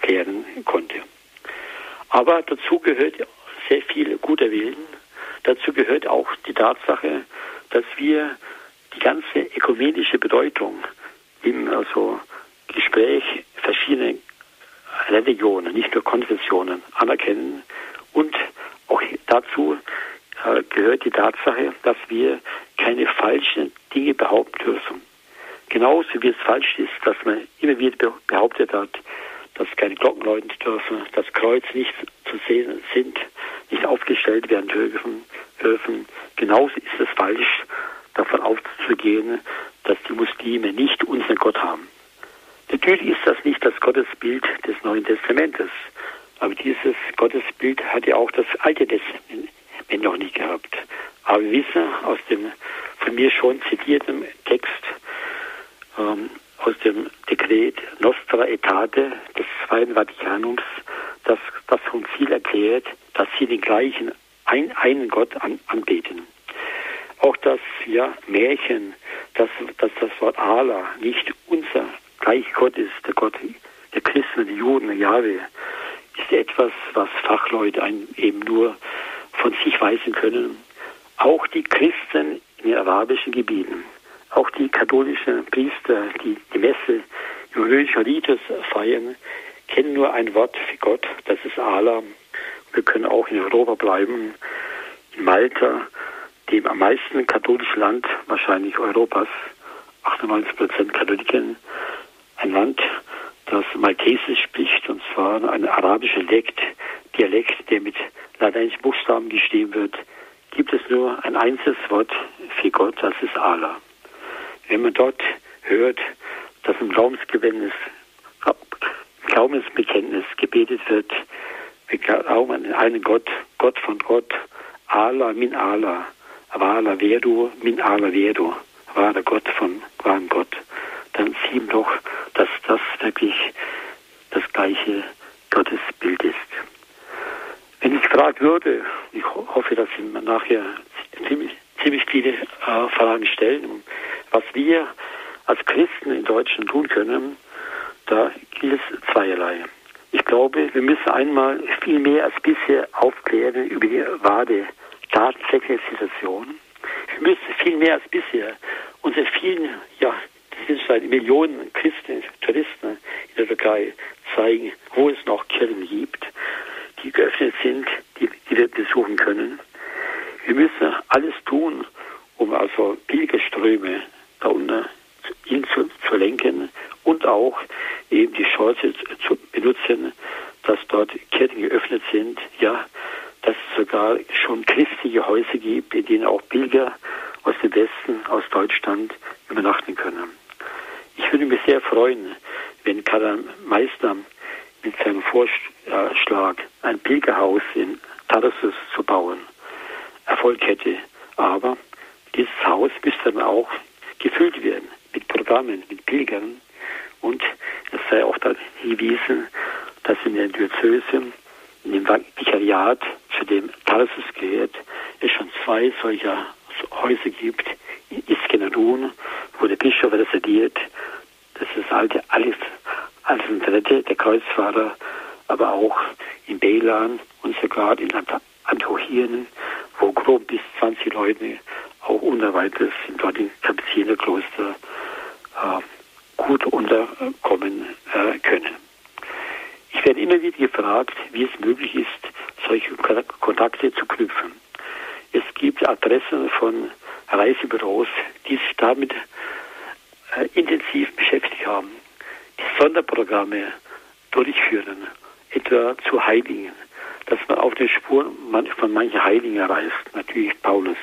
aufklären konnte. Aber dazu gehört sehr viel guter Willen. Dazu gehört auch die Tatsache, dass wir die ganze ökumenische Bedeutung im also Gespräch verschiedener Religionen, nicht nur Konfessionen anerkennen und auch dazu äh, gehört die Tatsache, dass wir keine falschen Dinge behaupten dürfen. Genauso wie es falsch ist, dass man immer wieder behauptet hat, dass keine Glocken läuten dürfen, dass Kreuz nicht zu sehen sind, nicht aufgestellt werden dürfen. dürfen. Genauso ist es falsch, davon auszugehen, dass die Muslime nicht unseren Gott haben. Natürlich ist das nicht das Gottesbild des Neuen Testamentes, aber dieses Gottesbild hat ja auch das Alte Testament noch nicht gehabt. Aber wir wissen aus dem von mir schon zitierten Text ähm, aus dem Dekret Nostra Etate des Zweiten Vatikanums, das vom Ziel erklärt, dass sie den gleichen ein, einen Gott an, anbeten. Auch das ja, Märchen, dass, dass das Wort Allah nicht unser gleich Gott ist, der Gott der Christen, der Juden, der Jahwe, ist etwas, was Fachleute eben nur von sich weisen können. Auch die Christen in den arabischen Gebieten, auch die katholischen Priester, die die Messe im römischen Ritus feiern, kennen nur ein Wort für Gott, das ist Allah. Wir können auch in Europa bleiben, in Malta, dem am meisten katholischen Land wahrscheinlich Europas, 98 Prozent Katholiken, ein Land, das Maltesisch spricht, und zwar ein arabischer Dialekt, Dialekt, der mit lateinischen Buchstaben geschrieben wird, gibt es nur ein einziges Wort für Gott, das ist Allah. Wenn man dort hört, dass im Glaubensbekenntnis, Glaubensbekenntnis gebetet wird, wir glauben an einen Gott, Gott von Gott, Allah min Allah, Vala Vedu min Allah Vedu, wahrer Gott von wahren Gott, dann sieht man doch, dass das wirklich das gleiche Gottesbild ist. Wenn ich gefragt würde, ich hoffe, dass Sie nachher ziemlich, ziemlich viele äh, Fragen stellen, was wir als Christen in Deutschland tun können, da gilt es zweierlei. Ich glaube, wir müssen einmal viel mehr als bisher aufklären über die wahre tatsächliche Situation. Wir müssen viel mehr als bisher unsere vielen, ja, das sind Millionen Christen, Touristen in der Türkei zeigen, wo es noch Kirchen gibt, die geöffnet sind, die, die wir besuchen können. Wir müssen alles tun, um also Pilgerströme da unten ihn zu, zu lenken und auch eben die Chance zu benutzen, dass dort Kirchen geöffnet sind, ja, dass es sogar schon christliche Häuser gibt, in denen auch Pilger aus dem Westen, aus Deutschland übernachten können. Ich würde mich sehr freuen, wenn Karl Meister mit seinem Vorschlag, ein Pilgerhaus in Tarsus zu bauen, Erfolg hätte. Aber dieses Haus müsste dann auch gefüllt werden mit Programmen, mit Pilgern. Und es sei auch da hingewiesen, dass in der Diözese, in dem Vikariat, zu dem Tarsus gehört, es schon zwei solcher Häuser gibt. In Iskenderun, wo der Bischof residiert. Das ist alte alles Alexandrette, der Kreuzfahrer, aber auch in Belan und sogar in Antiochien, wo grob bis 20 Leute auch sind dort im Kapuzinerkloster äh, gut unterkommen äh, können. Ich werde immer wieder gefragt, wie es möglich ist, solche Kontakte zu knüpfen. Es gibt Adressen von Reisebüros, die sich damit äh, intensiv beschäftigt haben Sonderprogramme durchführen, etwa zu Heiligen, dass man auf den Spuren von manchen Heiligen reist, natürlich Paulus.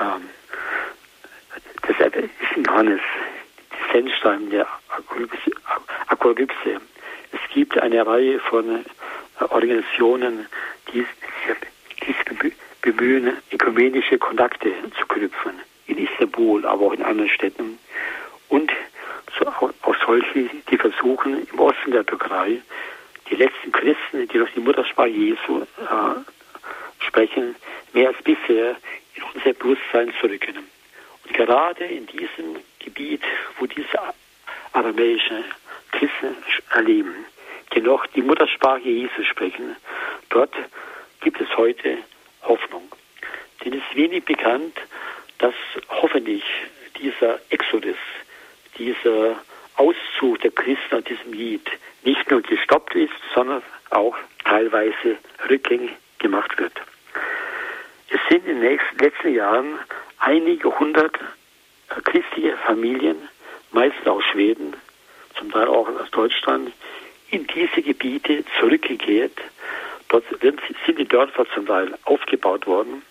Ähm, das ist in die Sendstein der Apokalypse. Es gibt eine Reihe von äh, Organisationen, die sich bemühen, ökumenische Kontakte zu knüpfen. In Istanbul, aber auch in anderen Städten. Und auch solche, die versuchen, im Osten der Türkei die letzten Christen, die noch die Muttersprache Jesu äh, sprechen, mehr als bisher in unser Bewusstsein zu rücken. Und gerade in diesem Gebiet, wo diese aramäischen Christen erleben, die noch die Muttersprache Jesu sprechen, dort gibt es heute Hoffnung. Denn es ist wenig bekannt, dass hoffentlich dieser Exodus, dieser Auszug der Christen aus diesem Lied nicht nur gestoppt ist, sondern auch teilweise rückgängig gemacht wird. Es sind in den letzten Jahren einige hundert christliche Familien, meist aus Schweden, zum Teil auch aus Deutschland, in diese Gebiete zurückgekehrt. Dort sind die Dörfer zum Teil aufgebaut worden,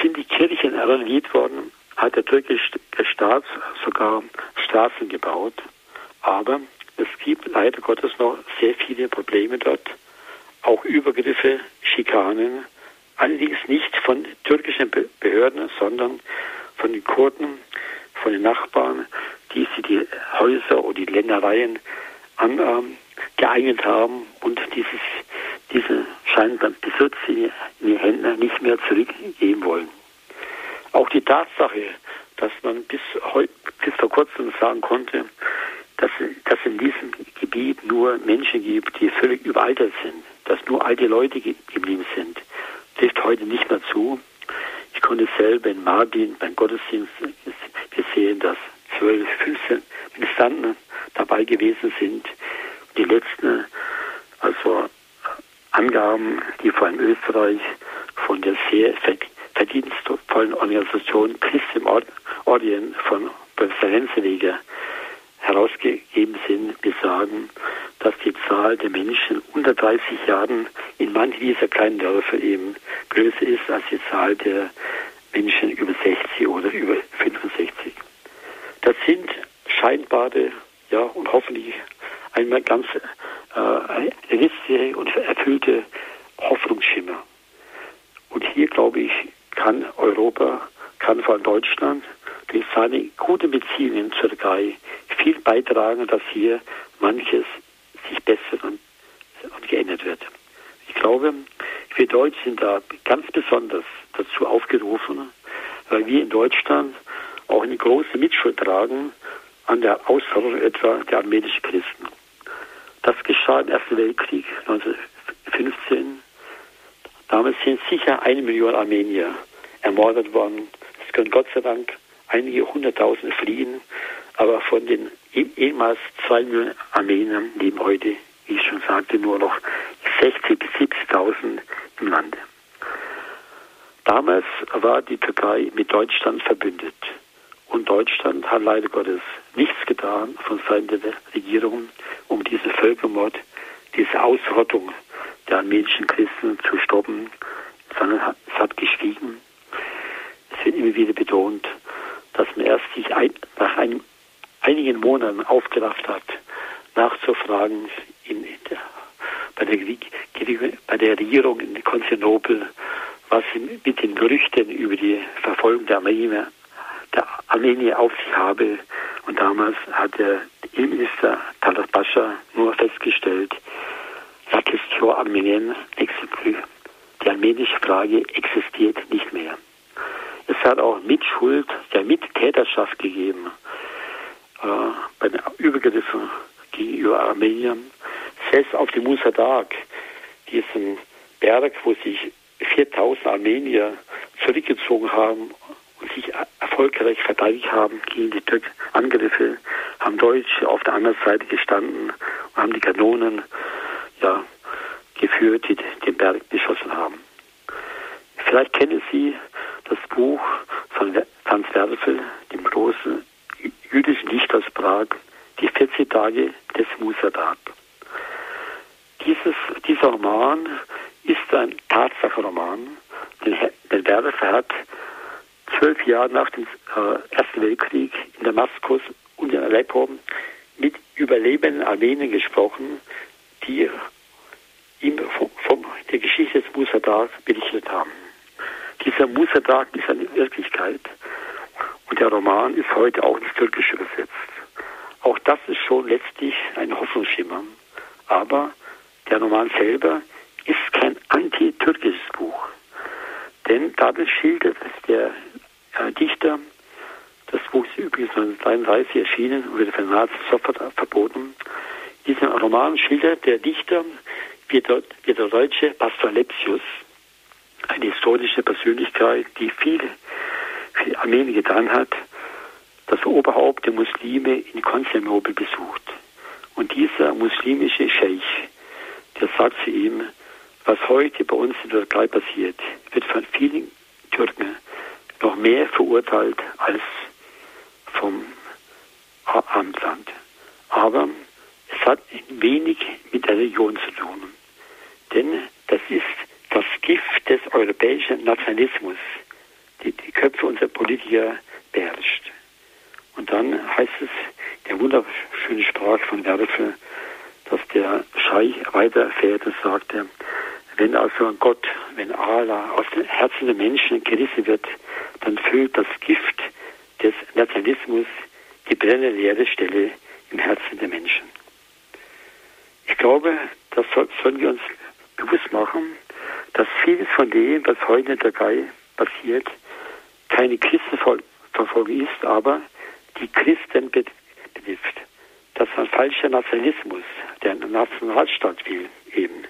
sind die Kirchen renoviert worden, hat der türkische Staat sogar Straßen gebaut. Aber es gibt leider Gottes noch sehr viele Probleme dort, auch Übergriffe, Schikanen, allerdings nicht von türkischen Behörden, sondern von den Kurden, von den Nachbarn, die sie die Häuser oder die Ländereien angeeignet ähm, haben und dieses, diese scheinbar Besitz in die Hände nicht mehr zurückgeben wollen. Auch die Tatsache, dass man bis, bis vor kurzem sagen konnte, dass, dass in diesem Gebiet nur Menschen gibt, die völlig überaltert sind, dass nur alte Leute geblieben sind, trifft heute nicht mehr zu. Ich konnte selber in Mardin beim Gottesdienst gesehen, dass 12, 15 Ministranten dabei gewesen sind. Die letzten, also Angaben, die vor allem Österreich von der sehr verdienstvollen Organisation Christ im Orient von Professor Henseliger herausgegeben sind, besagen, dass die Zahl der Menschen unter 30 Jahren in manchen dieser kleinen Dörfer eben größer ist als die Zahl der Menschen über 60 oder über 65. Das sind scheinbare, ja, und hoffentlich einmal ganz äh, realistische und erfüllte Hoffnungsschimmer. Und hier, glaube ich, kann Europa, kann vor allem Deutschland durch seine guten Beziehungen zur Türkei viel beitragen, dass hier manches sich bessert und, und geändert wird. Ich glaube, wir Deutschen sind da ganz besonders dazu aufgerufen, weil wir in Deutschland auch eine große Mitschuld tragen an der Ausrottung etwa der armenischen Christen. Das geschah im Ersten Weltkrieg 1915. Damals sind sicher eine Million Armenier ermordet worden. Es können Gott sei Dank einige hunderttausend fliehen, aber von den e-, ehemals zwei Millionen Armeniern leben heute, wie ich schon sagte, nur noch 60.000 bis 70.000 im Lande. Damals war die Türkei mit Deutschland verbündet. Und Deutschland hat leider Gottes nichts getan von Seiten der Regierung, um diesen Völkermord, diese Ausrottung der Christen zu stoppen, sondern es hat geschwiegen. Es wird immer wieder betont, dass man erst sich ein, nach ein, einigen Monaten aufgerafft hat, nachzufragen in, in der, bei, der, bei der Regierung in Konstantinopel, was mit den Gerüchten über die Verfolgung der Armenier, der Armenier auf sich habe. Und damals hat der Innenminister Talat Pascha nur festgestellt, arménienne n'existe plus. Die armenische Frage existiert nicht mehr. Es hat auch Mitschuld, der Mittäterschaft gegeben äh, bei den Übergriffen gegenüber Armeniern. Selbst auf dem Musadag, diesen Berg, wo sich 4000 Armenier zurückgezogen haben und sich erfolgreich verteidigt haben gegen die Türk Angriffe, haben Deutsche auf der anderen Seite gestanden und haben die Kanonen ja, geführt, die den Berg beschossen haben. Vielleicht kennen Sie das Buch von Franz Werfel, dem großen jüdischen Dichter aus Prag, die 40 Tage des Musadag. Dieses, dieser Roman ist ein Tatsachenroman, den, den Werfer hat zwölf Jahre nach dem äh, Ersten Weltkrieg in Damaskus und in Aleppo mit überlebenden Armeniern gesprochen, die ihm von, von der Geschichte des Musadag berichtet haben. Dieser Musadag ist eine Wirklichkeit und der Roman ist heute auch ins Türkische übersetzt. Auch das ist schon letztlich ein Hoffnungsschimmer. Aber der Roman selber ist kein anti-türkisches Buch. Denn darin schildert der äh, Dichter, das Buch ist übrigens 1933 erschienen und wurde von Nazis sofort verboten. Diesen Roman schildert der Dichter, wie der, deutsche Pastor Lepsius, eine historische Persönlichkeit, die viel für Armenien getan hat, das Oberhaupt der Muslime in Konstantinopel besucht. Und dieser muslimische Scheich, der sagt zu ihm, was heute bei uns in der Türkei passiert, wird von vielen Türken noch mehr verurteilt als vom Abendland. Aber hat wenig mit der Religion zu tun. Denn das ist das Gift des europäischen Nationalismus, die die Köpfe unserer Politiker beherrscht. Und dann heißt es, der wunderschöne Sprache von Werfe, dass der Scheich weiterfährt und sagte, wenn also Gott, wenn Allah aus den Herzen der Menschen gerissen wird, dann füllt das Gift des Nationalismus die brennende leere Stelle im Herzen der Menschen. Ich glaube, das sollen wir uns bewusst machen, dass vieles von dem, was heute in der Türkei passiert, keine Christenverfolgung ist, aber die Christen betrifft. Das ist ein falscher Nationalismus, der einen Nationalstaat will, eben.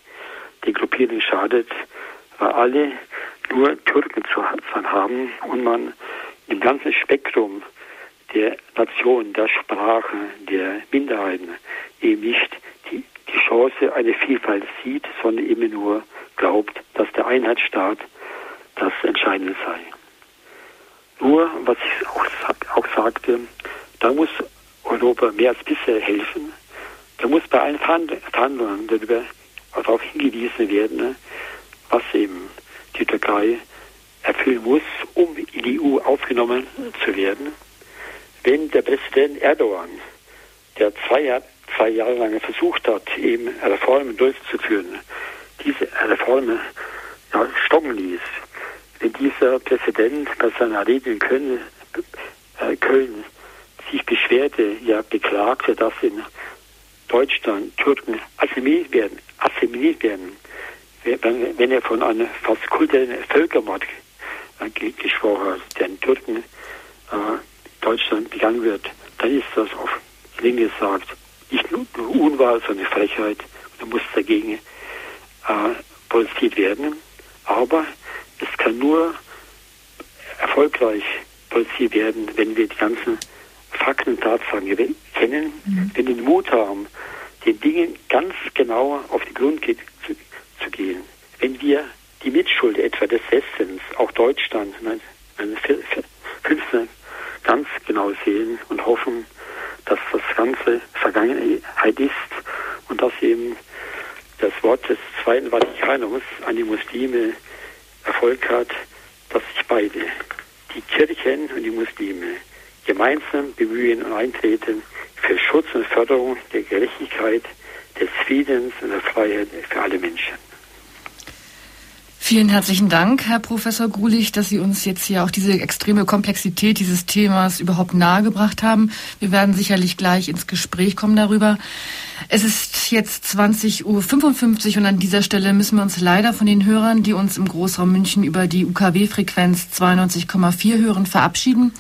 Die Gruppierung schadet, weil alle nur Türken zu haben und man im ganzen Spektrum der Nation, der Sprache, der Minderheiten eben nicht die, die Chance einer Vielfalt sieht, sondern immer nur glaubt, dass der Einheitsstaat das Entscheidende sei. Nur, was ich auch, auch sagte, da muss Europa mehr als bisher helfen. Da muss bei allen Verhandlungen darüber darauf hingewiesen werden, was eben die Türkei erfüllen muss, um in die EU aufgenommen zu werden. Wenn der Präsident Erdogan, der zwei, Jahr, zwei Jahre lang versucht hat, eben Reformen durchzuführen, diese Reformen ja, stoppen ließ, wenn dieser Präsident bei seiner Rede in Köln, äh, Köln sich beschwerte, ja beklagte, dass in Deutschland Türken assimiliert werden, assimiliert werden wenn, wenn er von einem fast kulturellen Völkermord äh, gesprochen hat, der in Türken äh, Deutschland begangen wird, dann ist das auf Linke gesagt nicht nur Unwahl, sondern Frechheit. Da muss dagegen äh, protestiert werden. Aber es kann nur erfolgreich produziert werden, wenn wir die ganzen Fakten und Tatsachen kennen, mhm. wenn wir den Mut haben, den Dingen ganz genauer auf den Grund zu, zu, gehen. Wenn wir die Mitschuld etwa des Westens, auch Deutschland, 1915 ganz genau sehen und hoffen, dass das Ganze Vergangenheit ist und dass eben das Wort des Zweiten Vatikanums an die Muslime Erfolg hat, dass sich beide, die Kirchen und die Muslime, gemeinsam bemühen und eintreten für Schutz und Förderung der Gerechtigkeit, des Friedens und der Freiheit für alle Menschen. Vielen herzlichen Dank, Herr Professor Grulich, dass Sie uns jetzt hier auch diese extreme Komplexität dieses Themas überhaupt nahegebracht haben. Wir werden sicherlich gleich ins Gespräch kommen darüber. Es ist jetzt 20.55 Uhr und an dieser Stelle müssen wir uns leider von den Hörern, die uns im Großraum München über die UKW-Frequenz 92,4 hören, verabschieden.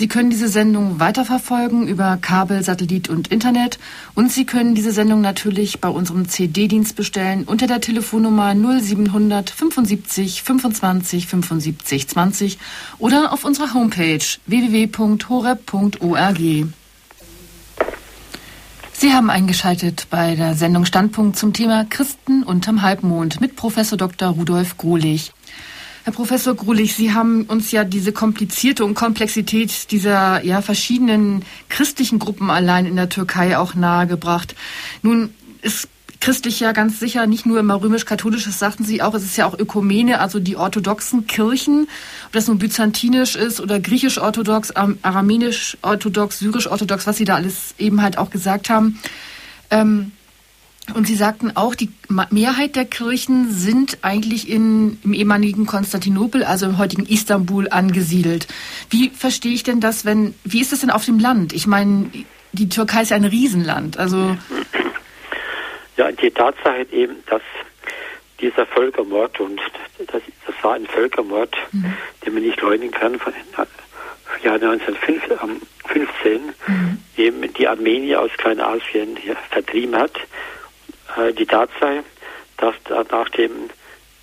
Sie können diese Sendung weiterverfolgen über Kabel, Satellit und Internet. Und Sie können diese Sendung natürlich bei unserem CD-Dienst bestellen unter der Telefonnummer 0700 75 25 75 20 oder auf unserer Homepage www.horeb.org. Sie haben eingeschaltet bei der Sendung Standpunkt zum Thema Christen unterm Halbmond mit Professor Dr. Rudolf Grohlich. Herr Professor Grulich, Sie haben uns ja diese komplizierte und Komplexität dieser ja verschiedenen christlichen Gruppen allein in der Türkei auch nahegebracht. Nun ist christlich ja ganz sicher nicht nur immer römisch-katholisch, das sagten Sie auch, es ist ja auch Ökumene, also die orthodoxen Kirchen, ob das nun byzantinisch ist oder griechisch-orthodox, aramäisch-orthodox, syrisch-orthodox, was Sie da alles eben halt auch gesagt haben. Ähm, und Sie sagten auch, die Mehrheit der Kirchen sind eigentlich in, im ehemaligen Konstantinopel, also im heutigen Istanbul, angesiedelt. Wie verstehe ich denn das, wenn, wie ist das denn auf dem Land? Ich meine, die Türkei ist ja ein Riesenland, also. Ja, die Tatsache eben, dass dieser Völkermord, und das, das war ein Völkermord, mhm. den man nicht leugnen kann, von Jahr 1915, mhm. eben die Armenier aus Kleinasien vertrieben hat die Tatsache, dass nach dem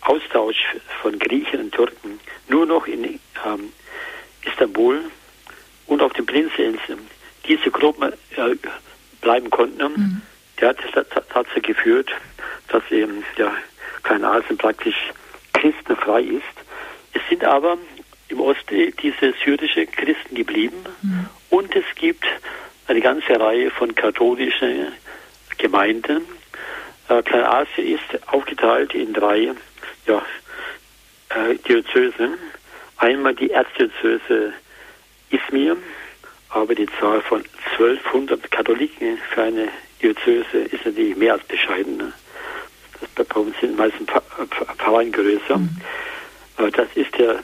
Austausch von Griechen und Türken nur noch in ähm, Istanbul und auf den Prinzeninseln diese Gruppen äh, bleiben konnten, mhm. der hat dazu geführt, dass eben der Kleinasien praktisch christenfrei ist. Es sind aber im Osten diese syrische Christen geblieben mhm. und es gibt eine ganze Reihe von katholischen Gemeinden, Äh, Kleinasien ist aufgeteilt in drei ja, äh, Diözesen. Einmal die Erzdiözese Izmir, aber die Zahl von 1200 Katholiken für eine Diözese ist natürlich mehr als bescheiden. Ne? Das, bei uns sind meistens Pfarreien größer. Mhm. Äh, das ist der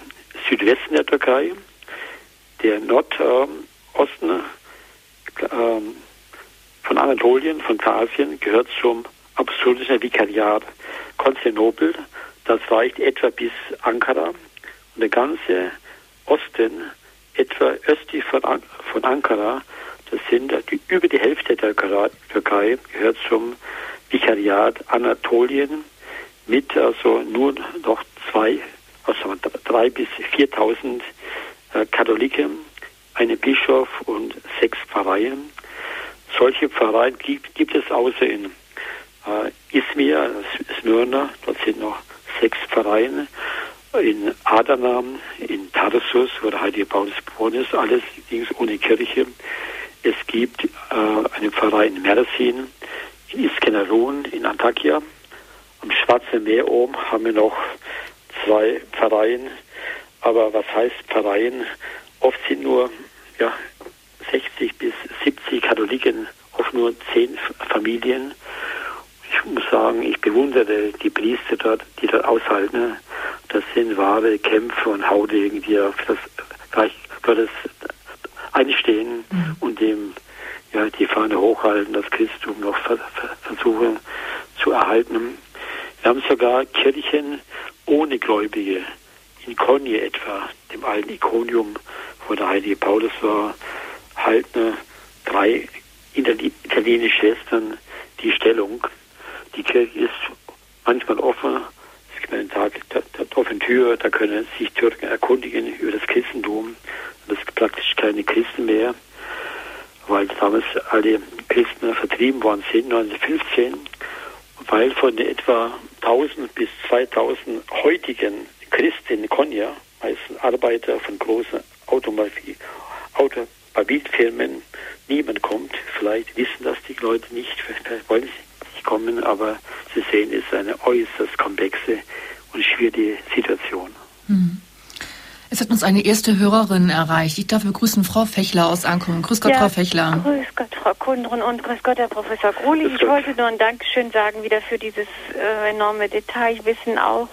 Südwesten der Türkei, der Nordosten äh, von Anatolien, von Persien, gehört zum absoluten Vikariat Konstantinopel. Das reicht etwa bis Ankara. Und der ganze Osten, etwa östlich von, An von Ankara, das sind die, über die Hälfte der Türkei, gehört zum Vikariat Anatolien mit also nur noch zwei, also drei bis 4.000 äh, Katholiken, eine Bischof und sechs Pfarreien. Solche Pfarreien gibt, gibt es außer in äh, Izmir, Smyrna, dort sind noch sechs Pfarreien, in Adana, in Tarsus, wo der heilige Paulus geboren ist, alles ohne Kirche. Es gibt äh, einen Pfarrei in Mersin, in Iskenderun, in Antakya. Am Schwarzen Meer oben haben wir noch zwei Pfarreien. Aber was heißt Pfarreien? Oft sind nur ja, 60 bis 70 Katholiken, oft nur zehn Familien. Ich muss sagen, ich bewundere die Priester dort, die dort aushalten. Das sind wahre Kämpfe und Haudegen, die ja für das, für das einstehen mhm. und dem ja, die Fahne hochhalten, das Christum noch ver versuchen zu erhalten. Wir haben sogar Kirchen ohne Gläubige, in Konje etwa, dem alten Ikonium, wo der heilige Paulus war, halten drei italienische Schwestern die Stellung. Die Kirche ist manchmal offen, es gibt einen Tag der, der offenen Tür, da können sich Türken erkundigen über das Christentum. Es gibt praktisch keine Christen mehr, weil damals alle Christen vertrieben worden sind, 1915, weil von den etwa 1000 bis 2000 heutigen Christen in Konya, meistens Arbeiter von großen Automobil, Automobilfirmen, niemand kommt. Vielleicht wissen das die Leute nicht, wollen sie kommen, aber sie sehen, es ist eine äußerst komplexe und schwierige Situation. Mhm. Es hat uns eine erste Hörerin erreicht. Ich darf begrüßen Frau Fechler aus Ankommen. Grüß Gott, ja, Frau Fechler. Grüß Gott, Frau Kundrun und grüß Gott, Herr Professor Grulich. Ich wollte nur ein Dankeschön sagen wieder für dieses äh, enorme Detailwissen auch.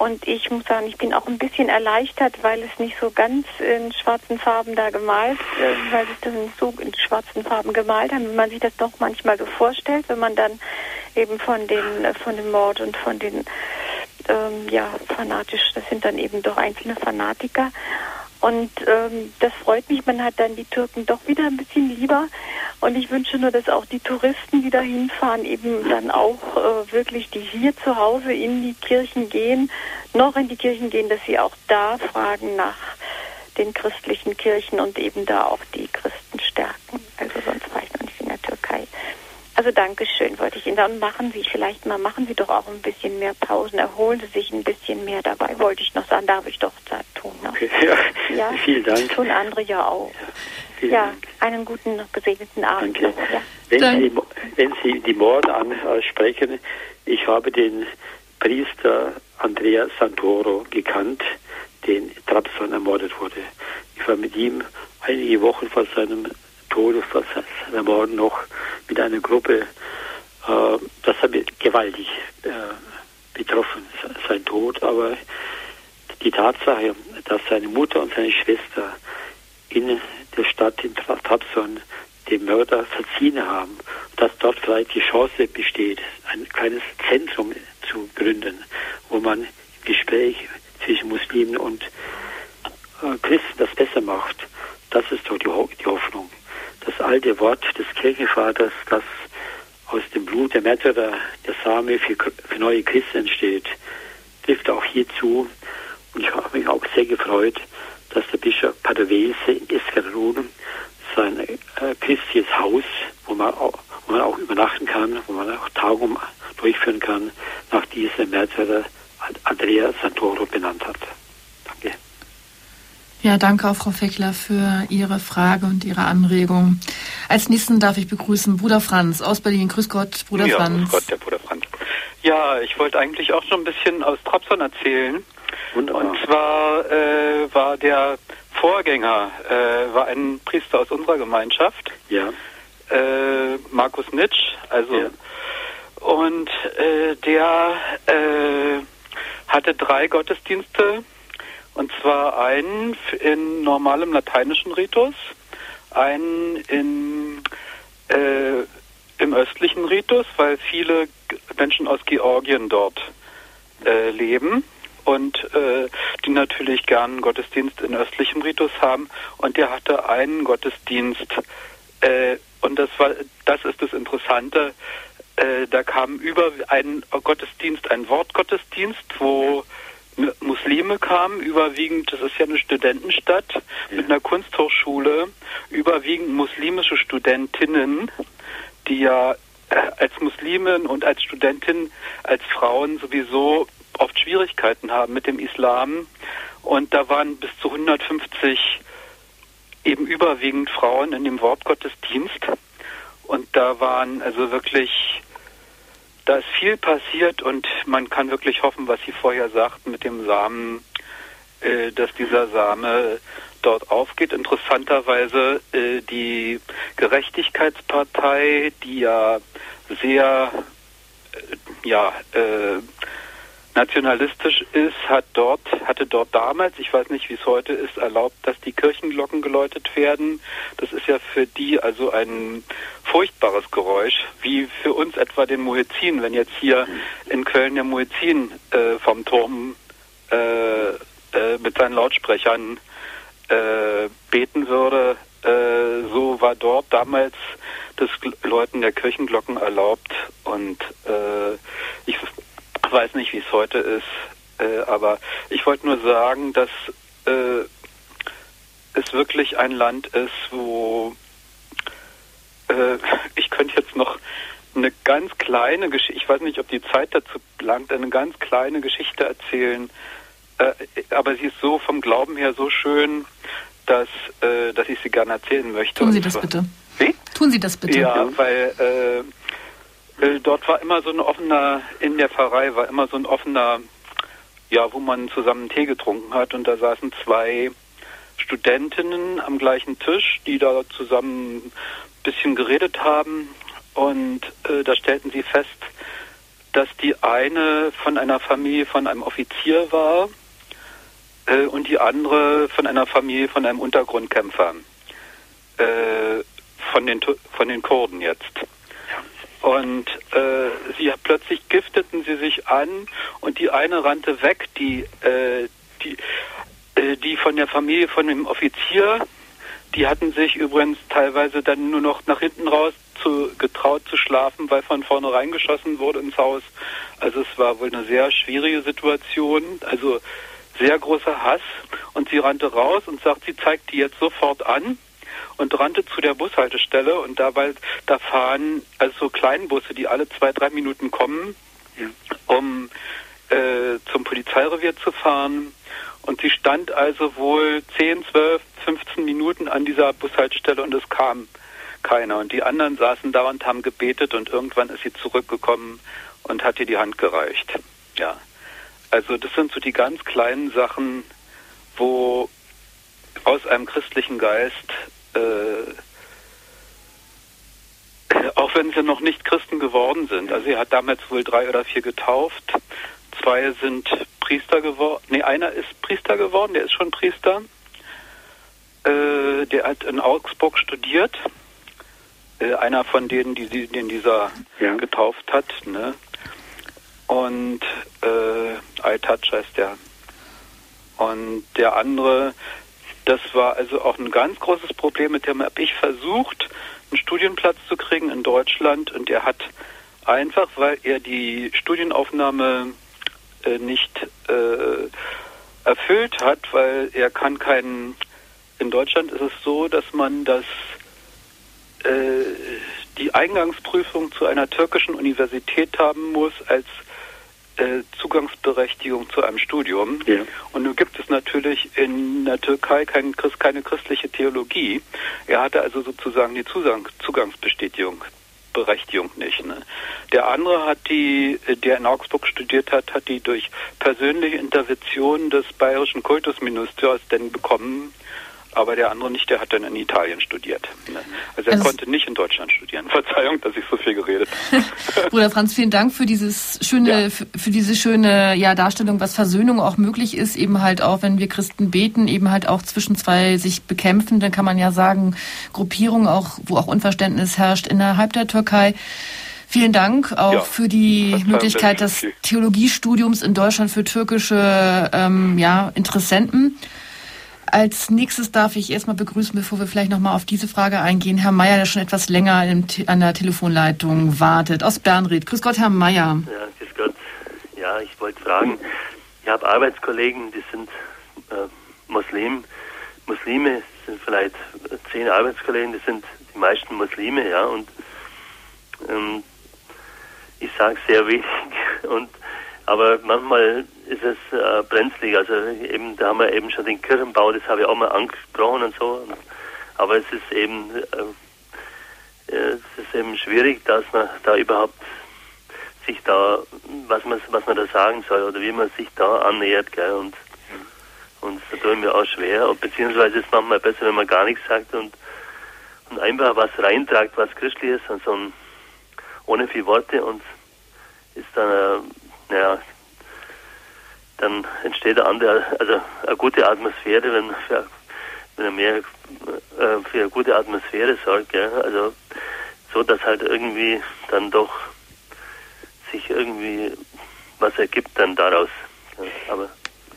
Und ich muss sagen, ich bin auch ein bisschen erleichtert, weil es nicht so ganz in schwarzen Farben da gemalt, äh, weil sich das nicht so in schwarzen Farben gemalt haben, man sich das doch manchmal so vorstellt, wenn man dann eben von den, äh, von dem Mord und von den ähm, ja, fanatisch, das sind dann eben doch einzelne Fanatiker. Und ähm, das freut mich, man hat dann die Türken doch wieder ein bisschen lieber. Und ich wünsche nur, dass auch die Touristen, die da hinfahren, eben dann auch äh, wirklich, die hier zu Hause in die Kirchen gehen, noch in die Kirchen gehen, dass sie auch da fragen nach den christlichen Kirchen und eben da auch die Christen stärken. Also sonst war ich noch nicht in der Türkei. Also Dankeschön, wollte ich Ihnen sagen. Machen Sie vielleicht mal, machen Sie doch auch ein bisschen mehr Pausen, erholen Sie sich ein bisschen mehr dabei, wollte ich noch sagen, darf ich doch tun. Ne? Okay, ja. ja. Vielen Dank. Tun andere ja auch. Vielen ja, Dank. einen guten, gesegneten Abend. Danke. Ja. Wenn, Sie, wenn Sie die Morde ansprechen, ich habe den Priester Andrea Santoro gekannt, den Trabzon ermordet wurde. Ich war mit ihm einige Wochen vor seinem Todes, das heißt, Morgen noch mit einer Gruppe, äh, das hat mich gewaltig äh, betroffen, sein Tod. Aber die Tatsache, dass seine Mutter und seine Schwester in der Stadt in Trabzon den Mörder verziehen haben, dass dort vielleicht die Chance besteht, ein kleines Zentrum zu gründen, wo man Gespräch zwischen Muslimen und äh, Christen das besser macht. Das ist doch die, Hoffnung das alte Wort des Kirchenvaters, das aus dem Blut der Märtyrer der Same für, für neue Christen entsteht, trifft auch hierzu. Und ich habe mich auch sehr gefreut, dass der Bischof Padovese in Escarun sein äh, christliches Haus, wo man, auch, wo man auch übernachten kann, wo man auch Tagungen durchführen kann, nach diesem Märtyrer Andrea Santoro benannt hat. Danke. Ja, danke auch Frau Fechler für Ihre Frage und Ihre Anregung. Als nächsten darf ich begrüßen Bruder Franz aus Berlin. Grüß Gott, Bruder ja, Franz. Grüß Gott, der Bruder Franz. Ja, ich wollte eigentlich auch schon ein bisschen aus Trabzon erzählen. Wunderbar. Und zwar äh, war der Vorgänger, äh, war ein Priester aus unserer Gemeinschaft. Ja. Äh, Markus Nitsch, also ja. und äh, der äh, hatte drei Gottesdienste und zwar einen in normalem lateinischen Ritus, einen in äh, im östlichen Ritus, weil viele Menschen aus Georgien dort äh, leben und äh, die natürlich gern einen Gottesdienst in östlichem Ritus haben. Und der hatte einen Gottesdienst, äh, und das war, das ist das Interessante. Äh, da kam über einen Gottesdienst, ein Wortgottesdienst, wo Muslime kamen, überwiegend, das ist ja eine Studentenstadt ja. mit einer Kunsthochschule, überwiegend muslimische Studentinnen, die ja äh, als Muslimen und als Studentin, als Frauen sowieso oft Schwierigkeiten haben mit dem Islam. Und da waren bis zu 150 eben überwiegend Frauen in dem Wortgottesdienst. Und da waren also wirklich, da ist viel passiert und man kann wirklich hoffen, was Sie vorher sagten mit dem Samen, äh, dass dieser Same dort aufgeht. Interessanterweise äh, die Gerechtigkeitspartei, die ja sehr äh, ja, äh, nationalistisch ist, hat dort, hatte dort damals, ich weiß nicht, wie es heute ist, erlaubt, dass die Kirchenglocken geläutet werden. Das ist ja für die also ein furchtbares Geräusch, wie für uns etwa den Muezzin, wenn jetzt hier in Köln der Muezzin äh, vom Turm äh, äh, mit seinen Lautsprechern äh, beten würde. Äh, so war dort damals das Läuten der Kirchenglocken erlaubt und äh, ich weiß nicht, wie es heute ist, äh, aber ich wollte nur sagen, dass äh, es wirklich ein Land ist, wo äh, ich könnte jetzt noch eine ganz kleine Geschichte, ich weiß nicht, ob die Zeit dazu langt, eine ganz kleine Geschichte erzählen, äh, aber sie ist so vom Glauben her so schön, dass, äh, dass ich sie gerne erzählen möchte. Tun Sie das bitte. Wie? Tun Sie das bitte. Ja, weil äh, dort war immer so ein offener, in der Pfarrei war immer so ein offener, ja, wo man zusammen Tee getrunken hat. Und da saßen zwei Studentinnen am gleichen Tisch, die da zusammen ein bisschen geredet haben. Und äh, da stellten sie fest, dass die eine von einer Familie von einem Offizier war äh, und die andere von einer Familie von einem Untergrundkämpfer, äh, von, den, von den Kurden jetzt. Und äh, sie plötzlich gifteten sie sich an und die eine rannte weg, die, äh, die, äh, die von der Familie von dem Offizier, die hatten sich übrigens teilweise dann nur noch nach hinten raus zu, getraut zu schlafen, weil von vorne reingeschossen wurde ins Haus. Also es war wohl eine sehr schwierige Situation. Also sehr großer Hass und sie rannte raus und sagt, sie zeigt die jetzt sofort an und rannte zu der Bushaltestelle und dabei da fahren also so Kleinbusse, die alle zwei, drei Minuten kommen, ja. um äh, zum Polizeirevier zu fahren. Und sie stand also wohl 10, 12, 15 Minuten an dieser Bushaltestelle und es kam keiner. Und die anderen saßen da und haben gebetet und irgendwann ist sie zurückgekommen und hat ihr die Hand gereicht. Ja. Also das sind so die ganz kleinen Sachen, wo aus einem christlichen Geist, äh, auch wenn sie noch nicht Christen geworden sind, also er hat damals wohl drei oder vier getauft, zwei sind Priester geworden, nee, einer ist Priester geworden, der ist schon Priester, äh, der hat in Augsburg studiert, äh, einer von denen, die, den dieser ja. getauft hat, ne? Und äh, iTouch heißt der. Und der andere, das war also auch ein ganz großes Problem, mit dem habe ich versucht, einen Studienplatz zu kriegen in Deutschland. Und er hat einfach, weil er die Studienaufnahme äh, nicht äh, erfüllt hat, weil er kann keinen. In Deutschland ist es so, dass man das äh, die Eingangsprüfung zu einer türkischen Universität haben muss als äh, Zugangsberechtigung zu einem Studium. Ja. Und nun gibt es natürlich in der Türkei kein, keine christliche Theologie. Er hatte also sozusagen die Zugang, Zugangsbestätigung Berechtigung nicht. Ne? Der andere hat die, der in Augsburg studiert hat, hat die durch persönliche Intervention des bayerischen Kultusministers denn bekommen aber der andere nicht, der hat dann in Italien studiert. Ne? Also er also konnte nicht in Deutschland studieren. Verzeihung, dass ich so viel geredet habe. Bruder Franz, vielen Dank für dieses schöne, ja. für, für, diese schöne ja, Darstellung, was Versöhnung auch möglich ist, eben halt auch, wenn wir Christen beten, eben halt auch zwischen zwei sich bekämpfen, dann kann man ja sagen, Gruppierungen auch, wo auch Unverständnis herrscht innerhalb der Türkei. Vielen Dank auch ja, für die Möglichkeit des Theologiestudiums in Deutschland für türkische ähm, ja, Interessenten. Als nächstes darf ich erstmal begrüßen, bevor wir vielleicht nochmal auf diese Frage eingehen, Herr Mayer, der schon etwas länger an der Telefonleitung wartet, aus Bernried. Grüß Gott, Herr Mayer. Ja, grüß Gott. Ja, ich wollte fragen, ich habe Arbeitskollegen, die sind äh, Muslim, Muslime, sind vielleicht zehn Arbeitskollegen, die sind die meisten Muslime, ja, und ähm, ich sage sehr wenig und aber manchmal ist es äh, brenzlig. Also eben, da haben wir eben schon den Kirchenbau, das habe ich auch mal angesprochen und so. Aber es ist eben, äh, es ist eben schwierig, dass man da überhaupt sich da, was man, was man da sagen soll oder wie man sich da annähert, gell? Und, und da tun wir auch schwer. beziehungsweise ist manchmal besser, wenn man gar nichts sagt und, und einfach was reintragt, was christlich ist und so ein, ohne viele Worte und ist dann, äh, naja, dann entsteht eine andere, also eine gute Atmosphäre, wenn, für, wenn er mehr äh, für eine gute Atmosphäre sorgt, ja. Also so, dass halt irgendwie dann doch sich irgendwie was ergibt dann daraus. Ja. Aber